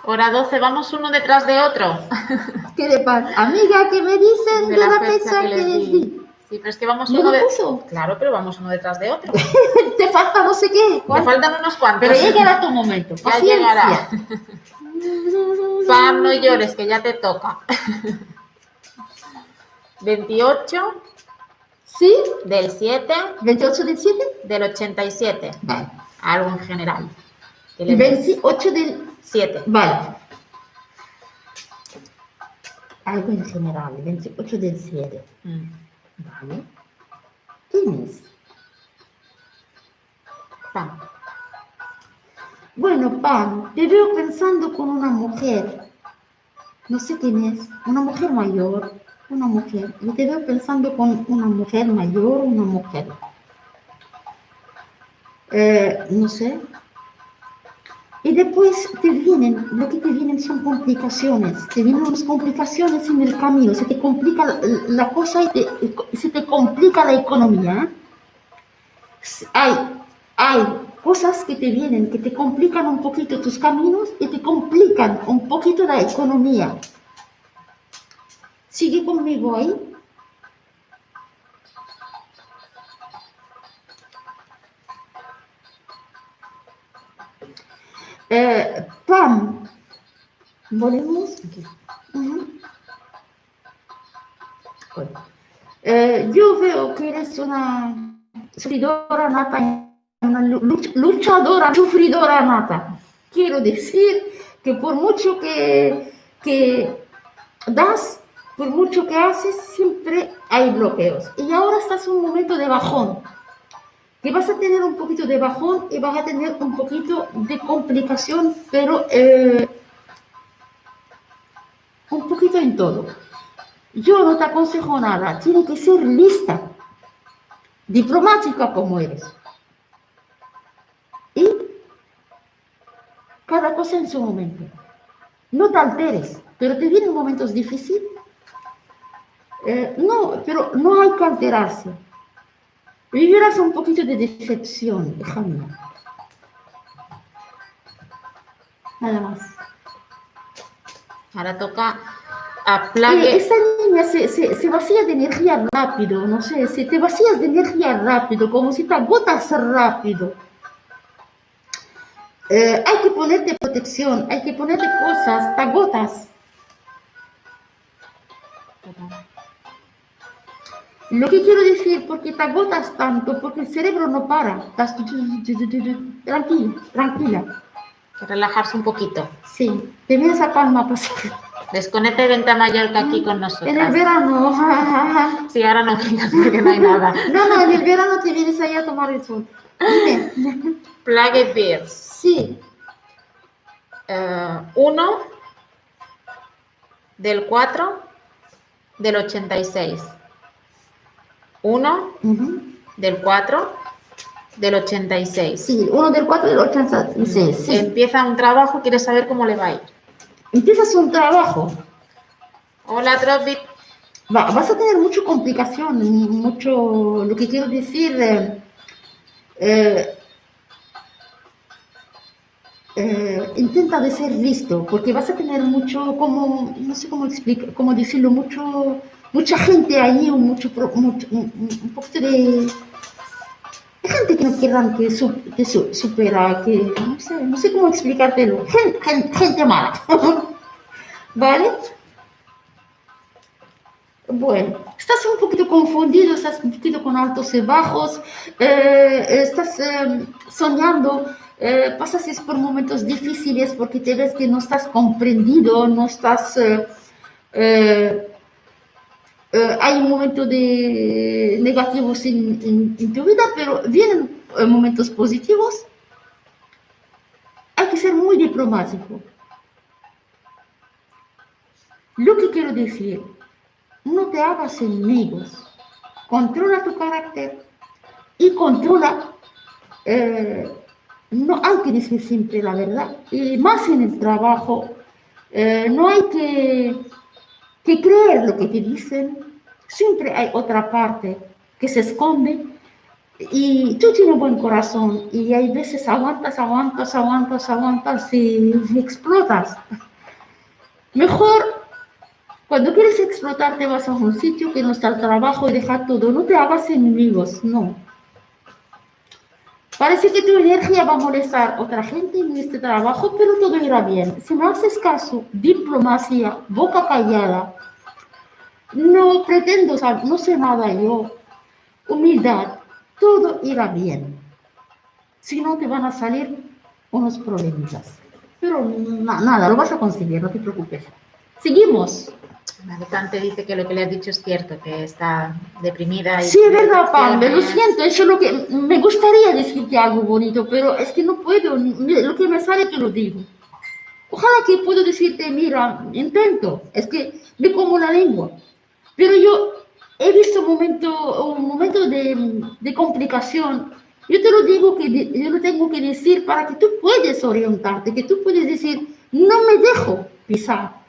Hora 12, vamos uno detrás de otro. ¿Qué le pasa? Amiga, ¿qué me dicen de, la fecha que les di. di? Sí, pero es que vamos ¿No uno lo de... Claro, pero vamos uno detrás de otro. Te falta no sé qué. Me ¿cuál? faltan unos cuantos. Pero llegará tu momento. Ya Paciencia. llegará. Pam, no llores, que ya te toca. 28 ¿Sí? del 7 ¿28 del 7? del 87. Vale. Algo en general. Que le ¿Y des 28 del 7. Vale. algo en general, el 28 del 7. Mm. ¿Vale? ¿Quién es? Pam. Bueno, Pam, te veo pensando con una mujer. No sé quién es. Una mujer mayor. Una mujer. Yo te veo pensando con una mujer mayor, una mujer. Eh, no sé. Y después te vienen, lo que te vienen son complicaciones. Te vienen unas complicaciones en el camino. Se te complica la, la cosa y, te- y se te complica la economía. Hay, hay cosas que te vienen, que te complican un poquito tus caminos y te complican un poquito la economía. Sigue conmigo ahí. Eh, Pam, ¿volvemos? Aquí. Bueno. Eh, yo veo que eres una sufridora nata, una lu- luch- luchadora, sufridora nata. Quiero decir que por mucho que, que das, por mucho que haces, siempre hay bloqueos. Y ahora estás en un momento de bajón, que vas a tener un poquito de bajón y vas a tener un poquito de complicación, pero eh, un poquito en todo. Yo no te aconsejo nada, tiene que ser lista, diplomática como eres. Y cada cosa en su momento. No te alteres, pero te vienen momentos difíciles. Eh, no, pero no hay que alterarse. Vivirás un poquito de decepción, hija mía. Nada más. Ahora toca a Eh, esa niña se, se, se vacía de energía rápido, no sé, si te vacías de energía rápido, como si te agotas rápido. Eh, hay que ponerte protección, hay que ponerte cosas, te agotas. Lo que quiero decir, porque te agotas tanto, porque el cerebro no para. Estás tranquila, tranquila. relajarse un poquito. Sí, te vienes a Palma a pasar. Desconecte Venta Mallorca aquí con nosotros. En el verano. Sí, ahora no vengas porque no hay nada. No, no, en el verano te vienes ahí a tomar el sol. Dime. Plague Bears. Sí, Eh, uno del 4 del 86. Uno ujú, del 4 del 86. sí, uno del 4 del 86, sí. Empieza un trabajo, quiere saber cómo le va a ir. Empiezas un trabajo, Hola, Dropbit. va- vas a tener mucha complicación, mucho, lo que quiero decir, eh, eh, eh, intenta de ser listo, porque vas a tener mucho, como, no sé cómo explicar, cómo decirlo, mucho, mucha gente ahí, un, poquito de, de gente que no quieran que, que su- supera, que, no sé, cómo explicártelo, gente, gente, mala, ¿vale? Bueno, estás un poquito confundido, estás un poquito con altos y bajos, eh, estás eh, soñando, eh, pasas por momentos difíciles porque te ves que no estás comprendido, no estás... eh, eh, hay un momento de negativos en, en- en tu vida, pero vienen eh, momentos positivos. Hay que ser muy diplomático. Lo que quiero decir, no te hagas enemigos, controla tu carácter y controla, eh, no hay que decir siempre la verdad, y más en el trabajo, eh, no hay que creer lo que te dicen, siempre hay otra parte que se esconde y tú tienes buen corazón y hay veces aguantas, aguantas, aguantas, aguantas y explotas. Mejor cuando quieres explotar, te vas a un sitio que no está el trabajo y dejar todo. No te hagas enemigos, no. Parece que tu energía va a molestar a otra gente en este trabajo, pero todo irá bien. Si me haces caso, diplomacia, boca callada, no pretendo saber, no sé nada yo, humildad, todo irá bien. Si no, te van a salir unos problemitas. Pero na- nada, lo vas a conseguir, no te preocupes. Seguimos. Alicante dice que lo que le has dicho es cierto, que está deprimida. Y Sí, es verdad, Pam, lo siento, eso es lo que me gustaría decirte algo bonito, pero es que no puedo, lo que me sale te lo digo. Ojalá que puedo decirte, mira, intento, es que me como la lengua, pero yo he visto momento, un momento de, de complicación. Yo te lo digo que yo lo tengo que decir para que tú puedes orientarte, que tú puedes decir, no me dejo pisar,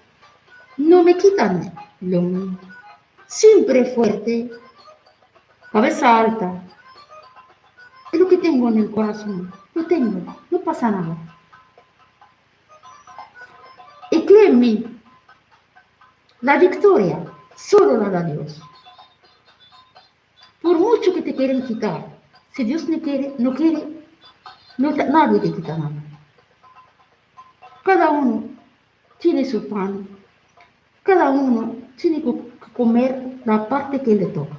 no me quitan lo mío. Siempre fuerte, cabeza alta. Es lo que tengo en el corazón. Lo tengo, no pasa nada. Y créeme, la victoria solo la da Dios. Por mucho que te quieren quitar, si Dios no quiere, no quiere, no nadie te quita nada. Cada uno tiene su pan, cada uno tiene que comer la parte que le toca.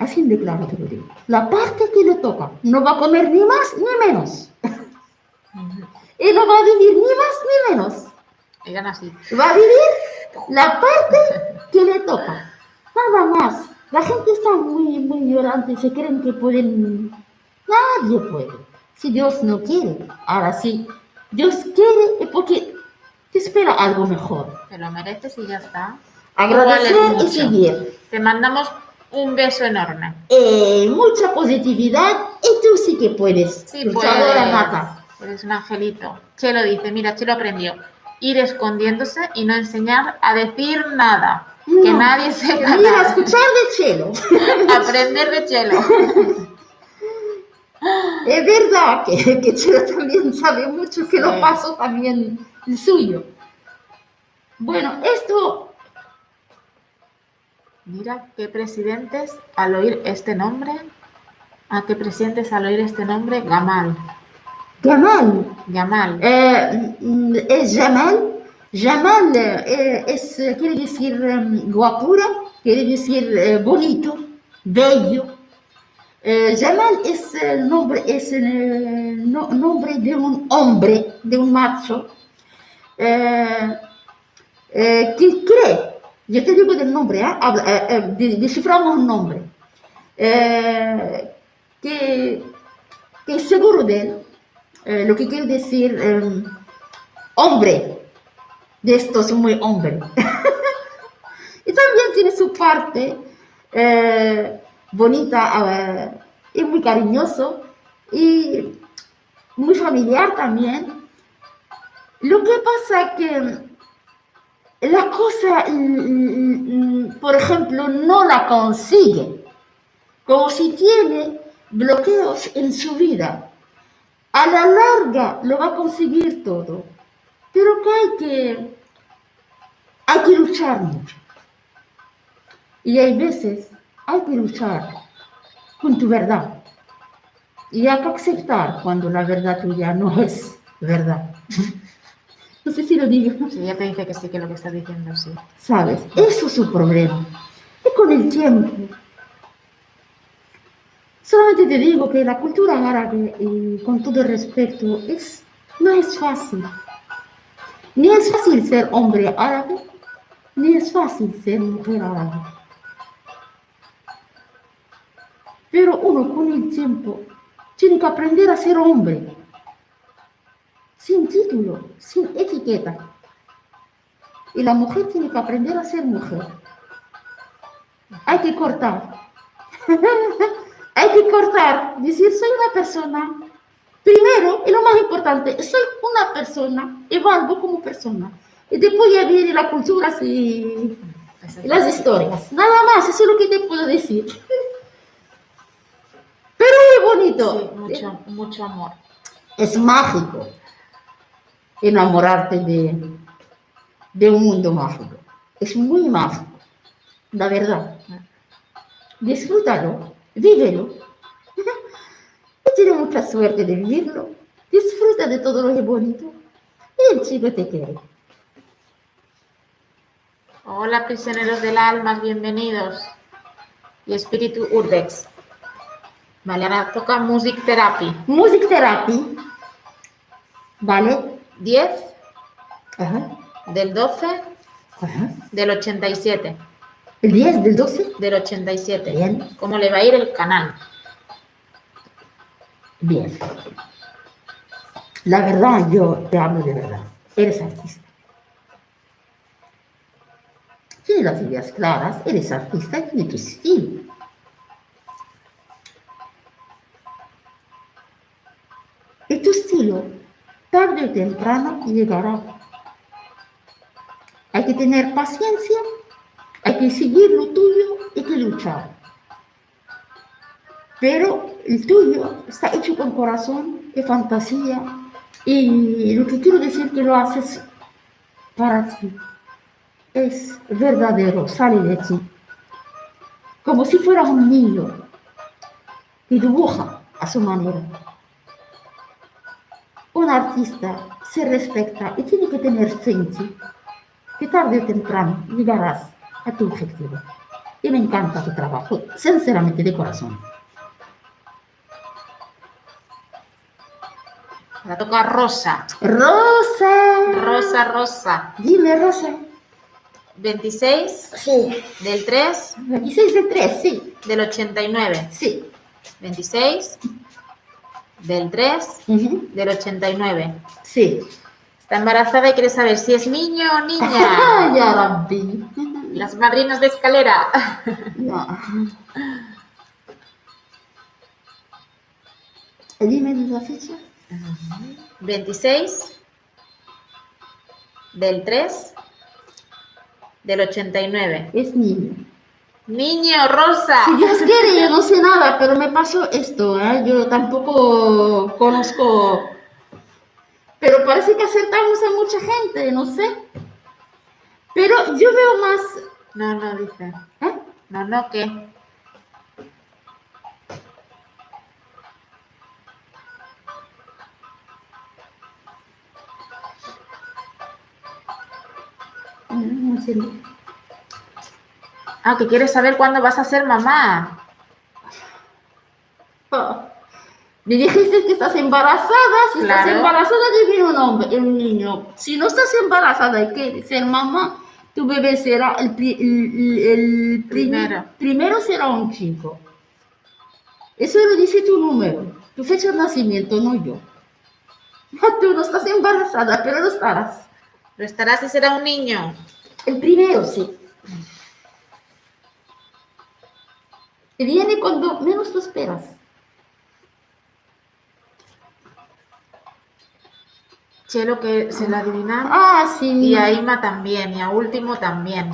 Así de claro te lo digo. La parte que le toca. No va a comer ni más ni menos. Y no va a vivir ni más ni menos. Así. Va a vivir la parte que le toca. Nada más. La gente está muy, muy llorante. Se creen que pueden. Nadie puede. Si Dios no quiere. Ahora sí. Dios quiere es porque te espera algo mejor. Te lo mereces y ya está. Agradecer y seguir. Te mandamos un beso enorme. Eh, mucha positividad y tú sí que puedes. Sí, nata. Eres un angelito. Chelo dice, mira, Chelo aprendió. Ir escondiéndose y no enseñar a decir nada. Que nadie sepa Mira, nada. escuchar de Chelo. Aprender de Chelo. Es verdad que, que Chelo también sabe mucho, que Sí. lo pasó también el suyo. Bueno, esto, Mira, qué presidentes al oír este nombre. ¿A qué presidentes al oír este nombre? Gamal. Gamal, Gamal. eh, mm, es Jamal. Jamal eh, es, eh, quiere decir em, guapura, quiere decir eh, bonito, bello. Eh, Jamal es el nombre, es el no- nombre de un hombre, de un macho, eh, eh, que cree, yo te digo del nombre, ¿eh? Habla- eh, eh, de- desciframos un nombre, eh, que, que es seguro de él, eh, lo que quiere decir eh, hombre, de estos muy hombre. y también tiene su parte eh, bonita y muy cariñoso y muy familiar también. Lo que pasa que la cosa, mm, mm, por ejemplo, no la consigue, como si tiene bloqueos en su vida. A la larga lo va a conseguir todo, pero que hay que, hay que luchar mucho. Y hay veces hay que luchar con tu verdad. Y hay que aceptar cuando la verdad tuya no es verdad. No sé si lo digo. Sí, ya te dice que sí, que lo que estás diciendo sí. ¿Sabes? Eso es su problema. Y con el tiempo. Solamente te digo que la cultura árabe, y con todo el respeto, es, no es fácil. Ni es fácil ser hombre árabe, ni es fácil ser mujer árabe. Pero uno con el tiempo tiene que aprender a ser hombre, sin título, sin etiqueta. Y la mujer tiene que aprender a ser mujer. Hay que cortar. Cortar. Decir, soy una persona. Primero, y lo más importante, soy una persona y valgo como persona. Y después ya viene la cultura y, las historias. Nada más, eso es lo que te puedo decir. Pero es bonito. Sí, mucho, mucho amor. Es mágico enamorarte de, de un mundo mágico. Es muy mágico, la verdad. Disfrútalo, vívelo. Y tienes mucha suerte de vivirlo. Disfruta de todo lo que es bonito. Y el chico te quiere. Hola, prisioneros del alma, bienvenidos. Y espíritu Urbex. Vale, ahora toca Music Therapy. Music Therapy, ¿vale? 10 Ajá. del 12 Ajá. Del 87. ¿El 10 del 12? Del 87. Bien. ¿Cómo le va a ir el canal? Bien. La verdad, yo te hablo de verdad. Eres artista. Tienes las ideas claras, eres artista y tienes tu estilo. Y tu estilo, tarde o temprano, llegará. Hay que tener paciencia, hay que seguir lo tuyo, hay que luchar. Pero el tuyo está hecho con corazón, de fantasía, y lo que quiero decir que lo haces para ti. Es verdadero, sale de ti. Como si fueras un niño que dibuja a su manera. Un artista se respeta y tiene que tener fe en ti, que tarde o temprano llegarás a tu objetivo. Y me encanta tu trabajo, sinceramente, de corazón. Ahora toca Rosa. Rosa. Rosa, Rosa. Dime, Rosa. 26 Sí. del 3 26 de 3, sí. del 89. Sí. 26 del 3 Ujú, del 89. Sí. Está embarazada y quiere saber si es niño o niña. Ya Rabbi. Las madrinas de escalera. No. Dime la fecha. 26 del 3 del 89. Es niño. Niño Rosa. Si Dios quiere, yo no sé nada, pero me pasó esto, ¿eh? Yo tampoco conozco. Pero parece que acertamos a mucha gente, no sé. Pero yo veo más. No, no, dice. ¿eh? No, no, ¿qué? Ah, que quieres saber cuándo vas a ser mamá. Ah. Me dijiste que estás embarazada. Si estás embarazada, ya viene un hombre, un niño. Si no estás embarazada y quieres ser mamá, tu bebé será el, pri- el, el prim- Primero. primero será un chico. Eso lo dice tu número, tu fecha de nacimiento, no yo. Tú no estás embarazada, pero lo estarás. Lo estarás y será un niño. El primero, sí. Viene cuando menos lo esperas. Chelo que se lo adivinan. Ah, sí. Y a Ima también. Y a Último también.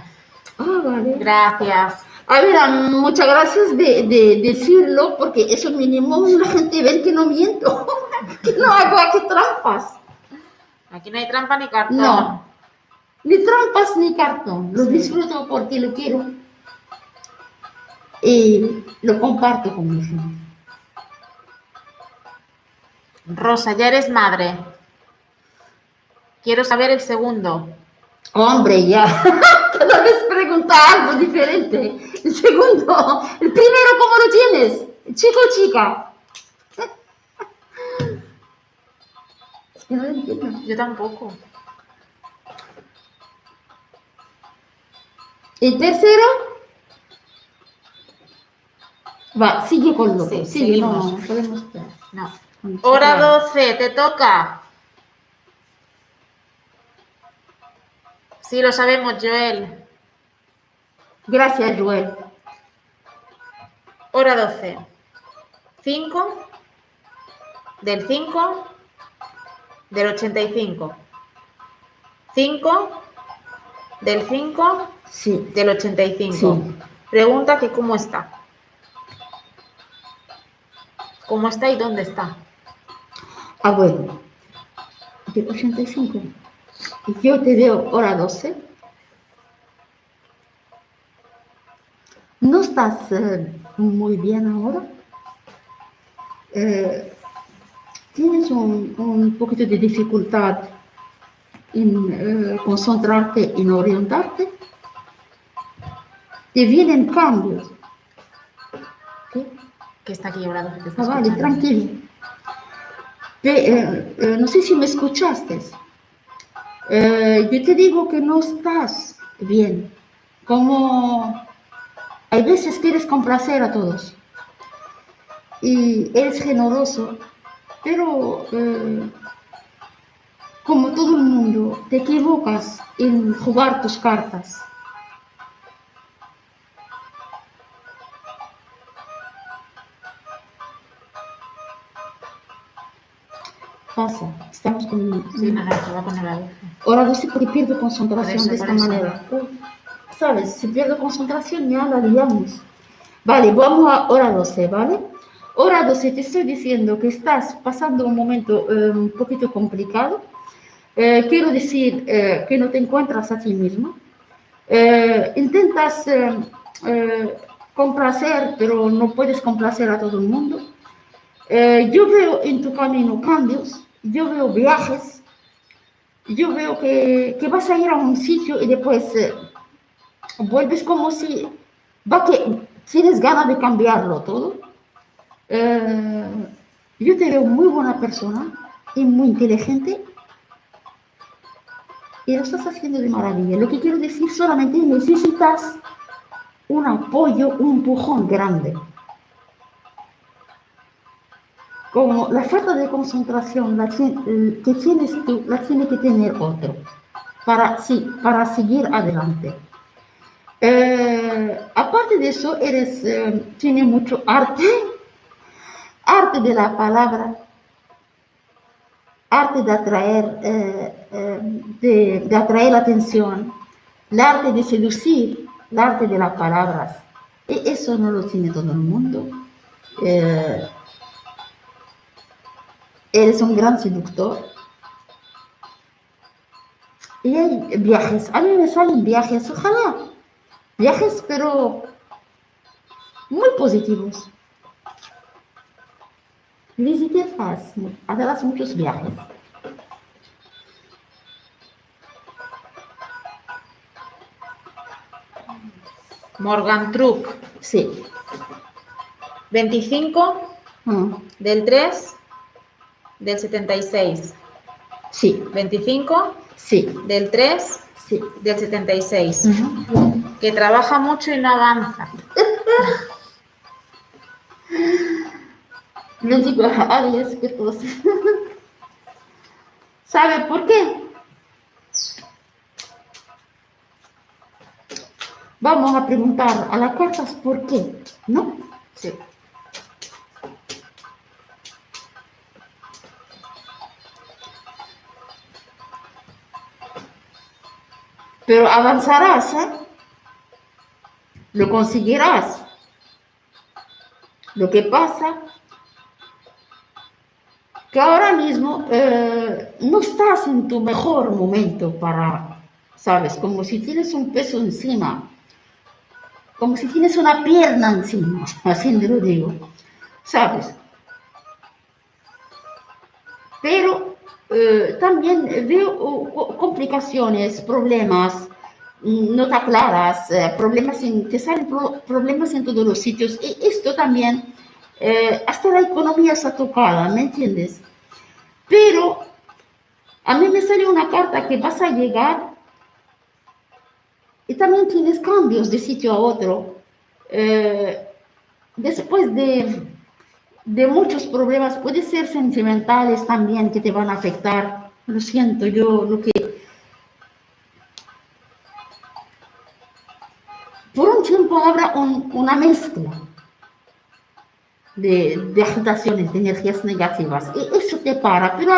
Ah, vale. Gracias. A ver, muchas gracias de, de decirlo, porque eso mínimo la gente ve que no miento, que no hago aquí trampas. Aquí no hay trampa ni cartón. No, ni trampas ni cartón. Lo Sí. disfruto porque lo quiero y lo comparto con mi. Rosa, ya eres madre. Quiero saber el segundo. Hombre, ya, cada vez pregunta algo diferente. El segundo, el primero, ¿cómo lo tienes? ¿Chico o chica? Es que no lo entiendo. Yo tampoco. El tercero. Va, sigue con lo Sí, sigue, no, podemos Hora espera. 12, te toca. Sí, lo sabemos, Joel. Gracias, Joel. Hora 12. 5 del 5 del 85. 5 del 5 Sí, del 85. Sí. Pregunta que cómo está. ¿Cómo está y dónde está? ah, bueno. De 85. Y yo te veo hora 12. ¿No estás eh, muy bien ahora? Eh, ¿Tienes un, un poquito de dificultad en eh, concentrarte, en orientarte? ¿Te vienen cambios? ¿Qué? Que está aquí hora 12. te está Ah, vale, tranquilo. Pe- eh, eh, no sé si me escuchaste. Eh, yo te digo que no estás bien. Como hay veces quieres complacer a todos y eres generoso, pero eh, como todo el mundo, te equivocas en jugar tus cartas. Pasa, estamos con... Sí, no, se va a poner la luz. Ahora no sé por qué pierdo concentración eso, de esta manera. ¿Sabes? Si pierdo concentración ya la liamos. Vale, vamos a hora 12, ¿vale? Hora 12, te estoy diciendo que estás pasando un momento eh, un poquito complicado. Eh, quiero decir eh, que no te encuentras a ti mismo. Eh, intentas eh, eh, complacer, pero no puedes complacer a todo el mundo. Eh, yo veo en tu camino cambios, yo veo viajes, yo veo que, que vas a ir a un sitio y después vuelves como si va que tienes ganas de cambiarlo todo. Yo te veo muy buena persona y muy inteligente lo estás haciendo de maravilla. Lo que quiero decir solamente necesitas un apoyo, un empujón grande. Como la falta de concentración la que tienes tú, la tiene que tener otro para, sí, para seguir adelante. Eh, aparte de eso, eres, eh, tiene mucho arte, arte de la palabra, arte de atraer, eh, de, de atraer la atención, el arte de seducir, el arte de las palabras. Y eso no lo tiene todo el mundo. Eh, eres un gran seductor. Y hay viajes, a mí me salen viajes, ojalá, viajes pero muy positivos. Visitarás, harás muchos viajes. Morgan Truck, Sí. 25 Mm, del 3 del 76. Sí, 25 sí, del 3 sí. del 76. Ujú. Que trabaja mucho y no avanza. Le digo a Aries que. ¿Sabe por qué? Vamos a preguntar a las cartas por qué, ¿no? Sí. Pero avanzarás, ¿eh? Lo conseguirás. Lo que pasa que ahora mismo eh, no estás en tu mejor momento para, ¿sabes? Como si tienes un peso encima, como si tienes una pierna encima, así te lo digo, ¿sabes? Pero eh, también veo co- complicaciones, problemas, mm, no tan claras, eh, problemas en, te salen pro- problemas en todos los sitios. Y esto también, eh, hasta la economía está tocada, ¿me entiendes? Pero a mí me sale una carta que vas a llegar y también tienes cambios de sitio a otro. Eh, después de, de muchos problemas, puede ser sentimentales también que te van a afectar. Lo siento, yo lo que... Por un tiempo habrá un- una mezcla de, de agitaciones, de energías negativas. Y eso te para, pero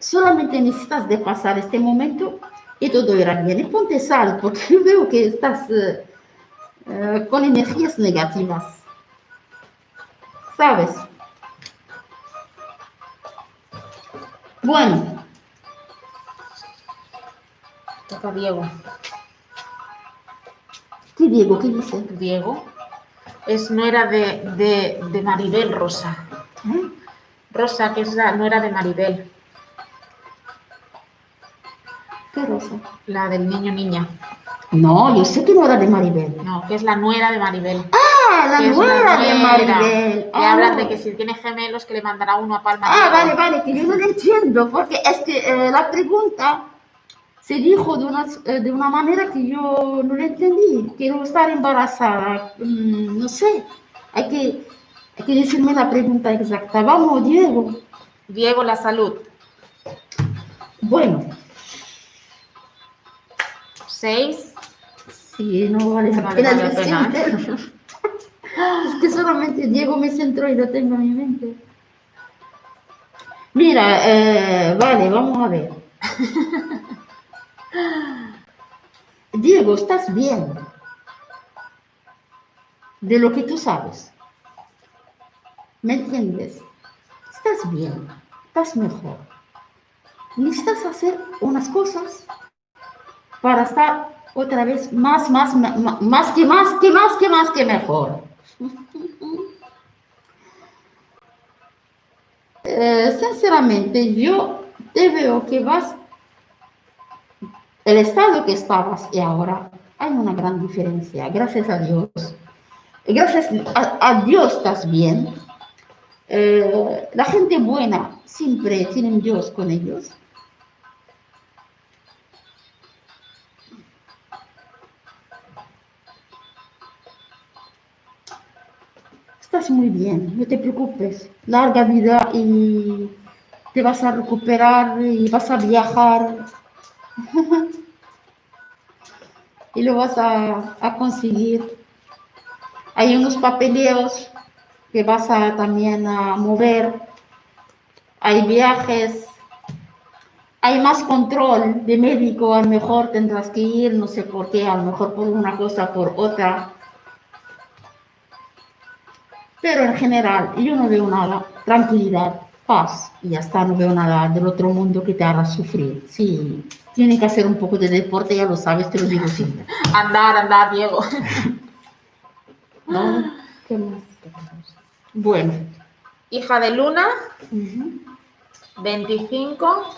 solamente necesitas de pasar este momento y todo irá bien. Y ponte sal, porque yo veo que estás eh, eh, con energías negativas. ¿Sabes? Bueno, Toca Diego. ¿qué Diego? ¿Qué dice? Diego es nuera de, de, de Maribel Rosa. ¿Eh? Rosa, que es la nuera de Maribel, ¿Qué rosa? la del niño niña. No, yo sé que no era de Maribel. No, que es la nuera de Maribel. Ah, la nuera de. Maribel. Ah. hablan de que si tiene gemelos que le mandará uno a Palma. Ah, vale, vale, que yo no lo entiendo, porque es que eh, la pregunta se dijo de una, eh, de una manera que yo no lo entendí. Quiero estar embarazada, mm, no sé. Hay que, hay que decirme la pregunta exacta. Vamos, Diego. Diego, la salud. Bueno, 6. sí, no vale la pena vale la pena, decirte. Es que solamente Diego me centró y lo tengo en mi mente. Mira, eh, vale, vamos a ver. Diego, estás bien. De lo que tú sabes. ¿Me entiendes? Estás bien, estás mejor. Necesitas hacer unas cosas para estar otra vez más, más, ma- más, que más, que más, que más, que mejor. Eh, sinceramente, yo te veo que vas, el estado que estabas y ahora, hay una gran diferencia, gracias a Dios. Gracias a, a Dios estás bien. Eh, la gente buena siempre tienen Dios con ellos. Estás muy bien, no te preocupes. Larga vida y te vas a recuperar y vas a viajar. y lo vas a, a conseguir. Hay unos papeleos que vas a también a mover. Hay viajes. Hay más control de médico, a lo mejor tendrás que ir, no sé por qué, a lo mejor por una cosa, por otra. Pero en general, yo no veo nada. Tranquilidad, paz, y ya está, no veo nada del otro mundo que te haga sufrir. Sí, tiene que hacer un poco de deporte, ya lo sabes, te lo digo siempre. Andar, andar, Diego. ¿No? ¿Qué más? Bueno. Hija de Luna, ujú. 25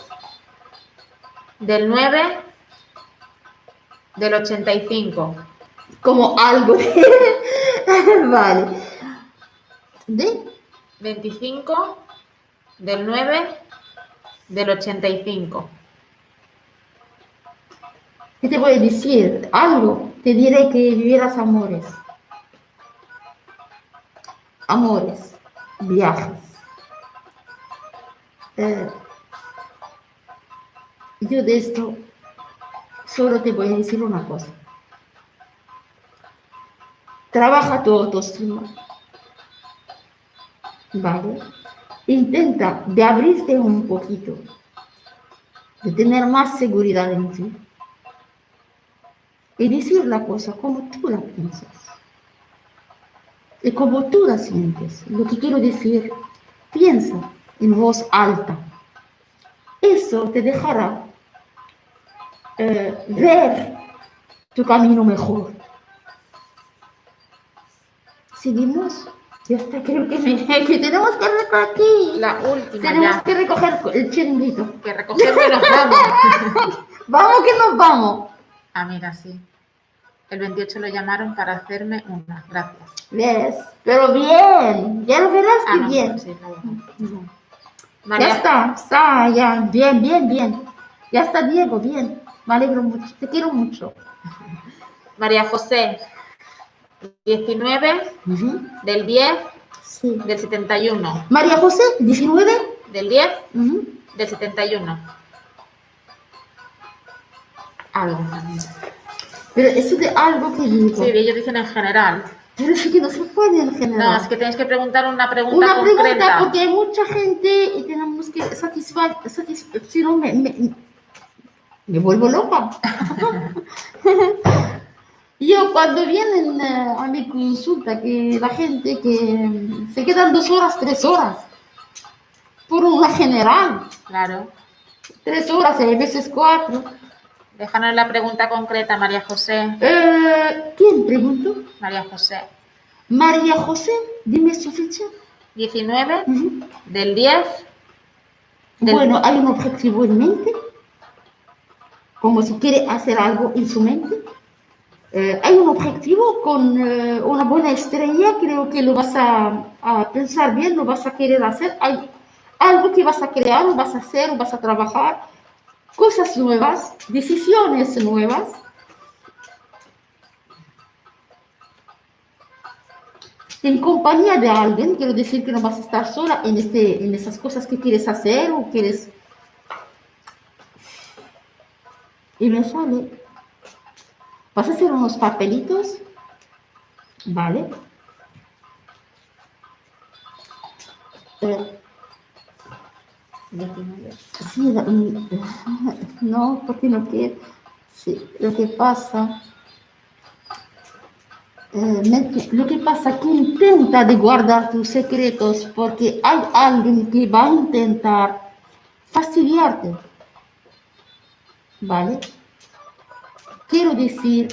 del 9 del 85. Como algo vale. ¿De? 25 del 9 del 85. ¿Qué te a decir? Algo. Te diré que vivieras amores. Amores. Viajes. Eh, yo de esto solo te voy a decir una cosa. Trabaja tu autoestima. ¿Vale? Intenta de abrirte un poquito, de tener más seguridad en ti y decir la cosa como tú la piensas y como tú la sientes. Lo que quiero decir, piensa en voz alta. Eso te dejará eh, ver tu camino mejor. Seguimos. Ya está, creo que, me- que tenemos que recoger aquí. La última tenemos ya. que recoger el chiringuito. Que recogerme los vamos. Vamos que nos vamos. Ah, mira, sí. El 28 lo llamaron para hacerme una. Gracias. ¿Ves? Pero bien, ya lo verás Ah, que no, bien. sí, está bien. Ya María, está, está, ya, bien, bien, bien. Ya está Diego, bien. Me alegro mucho, te quiero mucho. María José, 19 Ujú, del 10 Sí. del 71. María José, 19. Del 10 ujú. del 71. Algo. Pero eso de algo que digo. Sí, ellos dicen en general. Pero es que no se puede en general. No, es que tenéis que preguntar una pregunta Una concreta. pregunta, porque hay mucha gente y tenemos que satisfacer, si no me, me, me vuelvo loca. Yo cuando vienen eh, a mi consulta, que la gente que se quedan dos horas, tres horas, por una general, Claro. tres horas, hay veces cuatro. Déjanos la pregunta concreta, María José. Eh, ¿Quién preguntó? María José. María José, dime su fecha. 19 Ujú. del 10 del- Bueno, hay un objetivo en mente, como si quiere hacer algo en su mente. Eh, hay un objetivo con eh, una buena estrella, creo que lo vas a, a pensar bien, lo vas a querer hacer. Hay algo que vas a crear, lo vas a hacer, lo vas a trabajar. cosas nuevas, decisiones nuevas. En compañía de alguien, quiero decir que no vas a estar sola en, este, en esas cosas que quieres hacer o quieres... Y me sale, vas a hacer unos papelitos, ¿vale? Sí, mm, no, porque no quiero. Sí, lo que pasa. Eh, lo que pasa que intenta de guardar tus secretos porque hay alguien que va a intentar fastidiarte. ¿Vale? Quiero decir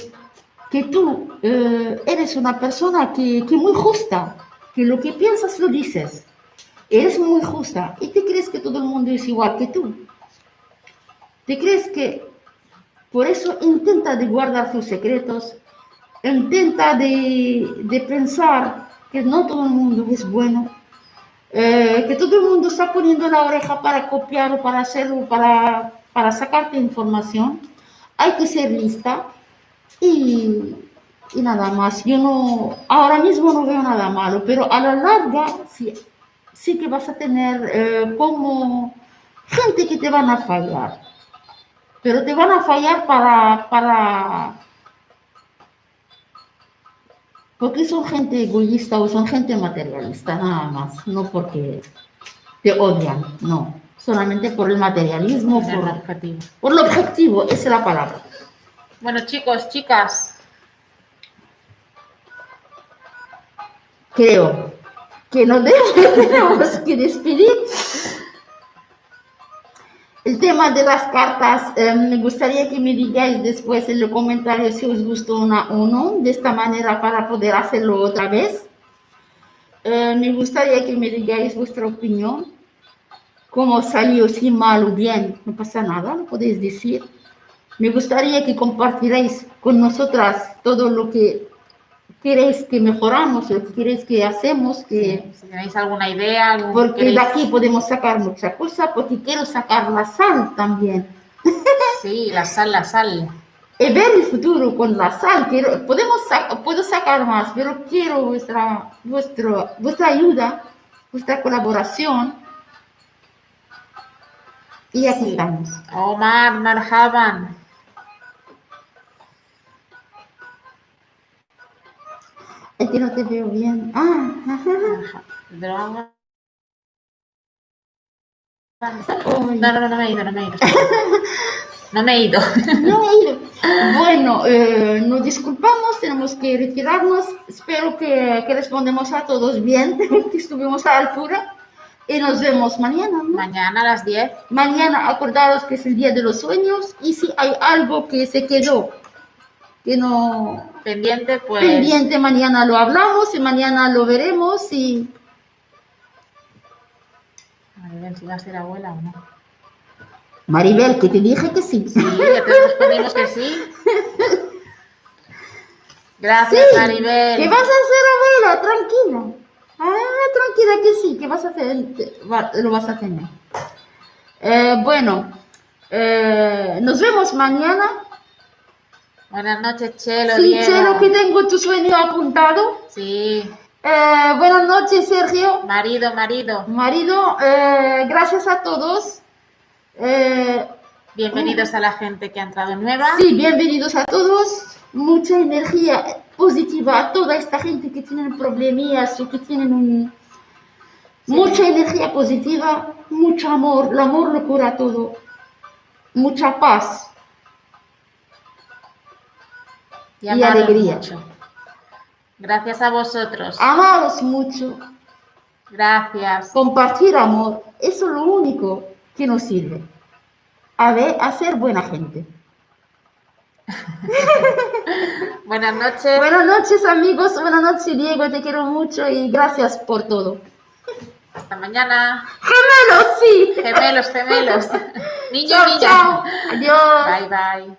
que tú eh, eres una persona que, que muy justa, que lo que piensas lo dices eres muy justa y te crees que todo el mundo es igual que tú. Te crees que por eso intenta de guardar sus secretos, intenta de, pensar que no todo el mundo es bueno, eh, que todo el mundo está poniendo la oreja para copiar o para hacerlo, para, para sacarte información. Hay que ser lista y, nada más. Yo no, ahora mismo no veo nada malo, pero a la larga, sí sí que vas a tener eh, como gente que te van a fallar. Pero te van a fallar para, para, porque son gente egoísta o son gente materialista, nada más, no porque te odian, no, solamente por el materialismo, por, el objetivo. por el objetivo, esa es la palabra. Bueno, chicos, chicas. Creo que nos tenemos que despedir. El tema de las cartas, eh, me gustaría que me digáis después en los comentarios si os gustó una o no, de esta manera para poder hacerlo otra vez. Eh, me gustaría que me digáis vuestra opinión, cómo salió, si mal o bien, no pasa nada, lo podéis decir. Me gustaría que compartiréis con nosotras todo lo que queréis que mejoramos, lo que queréis que hacemos, que... si tenéis alguna idea... porque de aquí podemos sacar mucha cosa, porque quiero sacar la sal también. Sí, la sal, la sal. Y ver el futuro con la sal, quiero, podemos puedo sacar más, pero quiero vuestra, vuestro, vuestra ayuda, vuestra colaboración. Y aquí estamos. Omar, marhaban. Es que no te veo bien. Ah, No, no, no, no me he ido, no me he ido. No me he ido. No he ido. Bueno, eh, nos disculpamos, tenemos que retirarnos. Espero que, que respondemos a todos bien, que estuvimos a la altura. Y nos vemos mañana. Mañana a las 10. Mañana, acordaros que es el día de los sueños. Y si hay algo que se quedó, que no pendiente, pues. Pendiente, mañana lo hablamos y mañana lo veremos y. Maribel, si va a ser abuela o no. Maribel, que te dije que sí. Sí, ya te respondimos que sí. Gracias, Maribel. Que vas a ser abuela, tranquila. Ah, tranquila que sí, que vas a hacer, lo vas a tener. Eh, bueno, eh, nos vemos mañana. Buenas noches, Chelo. Sí, Chelo, que tengo tu sueño apuntado. Sí. Eh, buenas noches, Sergio. Marido, marido. Marido, gracias a todos. Bienvenidos a la gente que ha entrado nueva. Sí, bienvenidos a todos. Mucha energía positiva a toda esta gente que tienen problemillas o que tienen un... Mucha energía positiva, mucho amor. El amor lo cura todo. Mucha paz y, alegría. Gracias a vosotros. Amaros mucho. Gracias. Compartir amor, eso es lo único que nos sirve. A ver, a ser buena gente. Buenas noches. Buenas noches, amigos. Buenas noches, Diego. Te quiero mucho y gracias por todo. Hasta mañana. Gemelos, sí. Gemelos, gemelos. Niño, chao, Chao. Adiós. Bye, bye.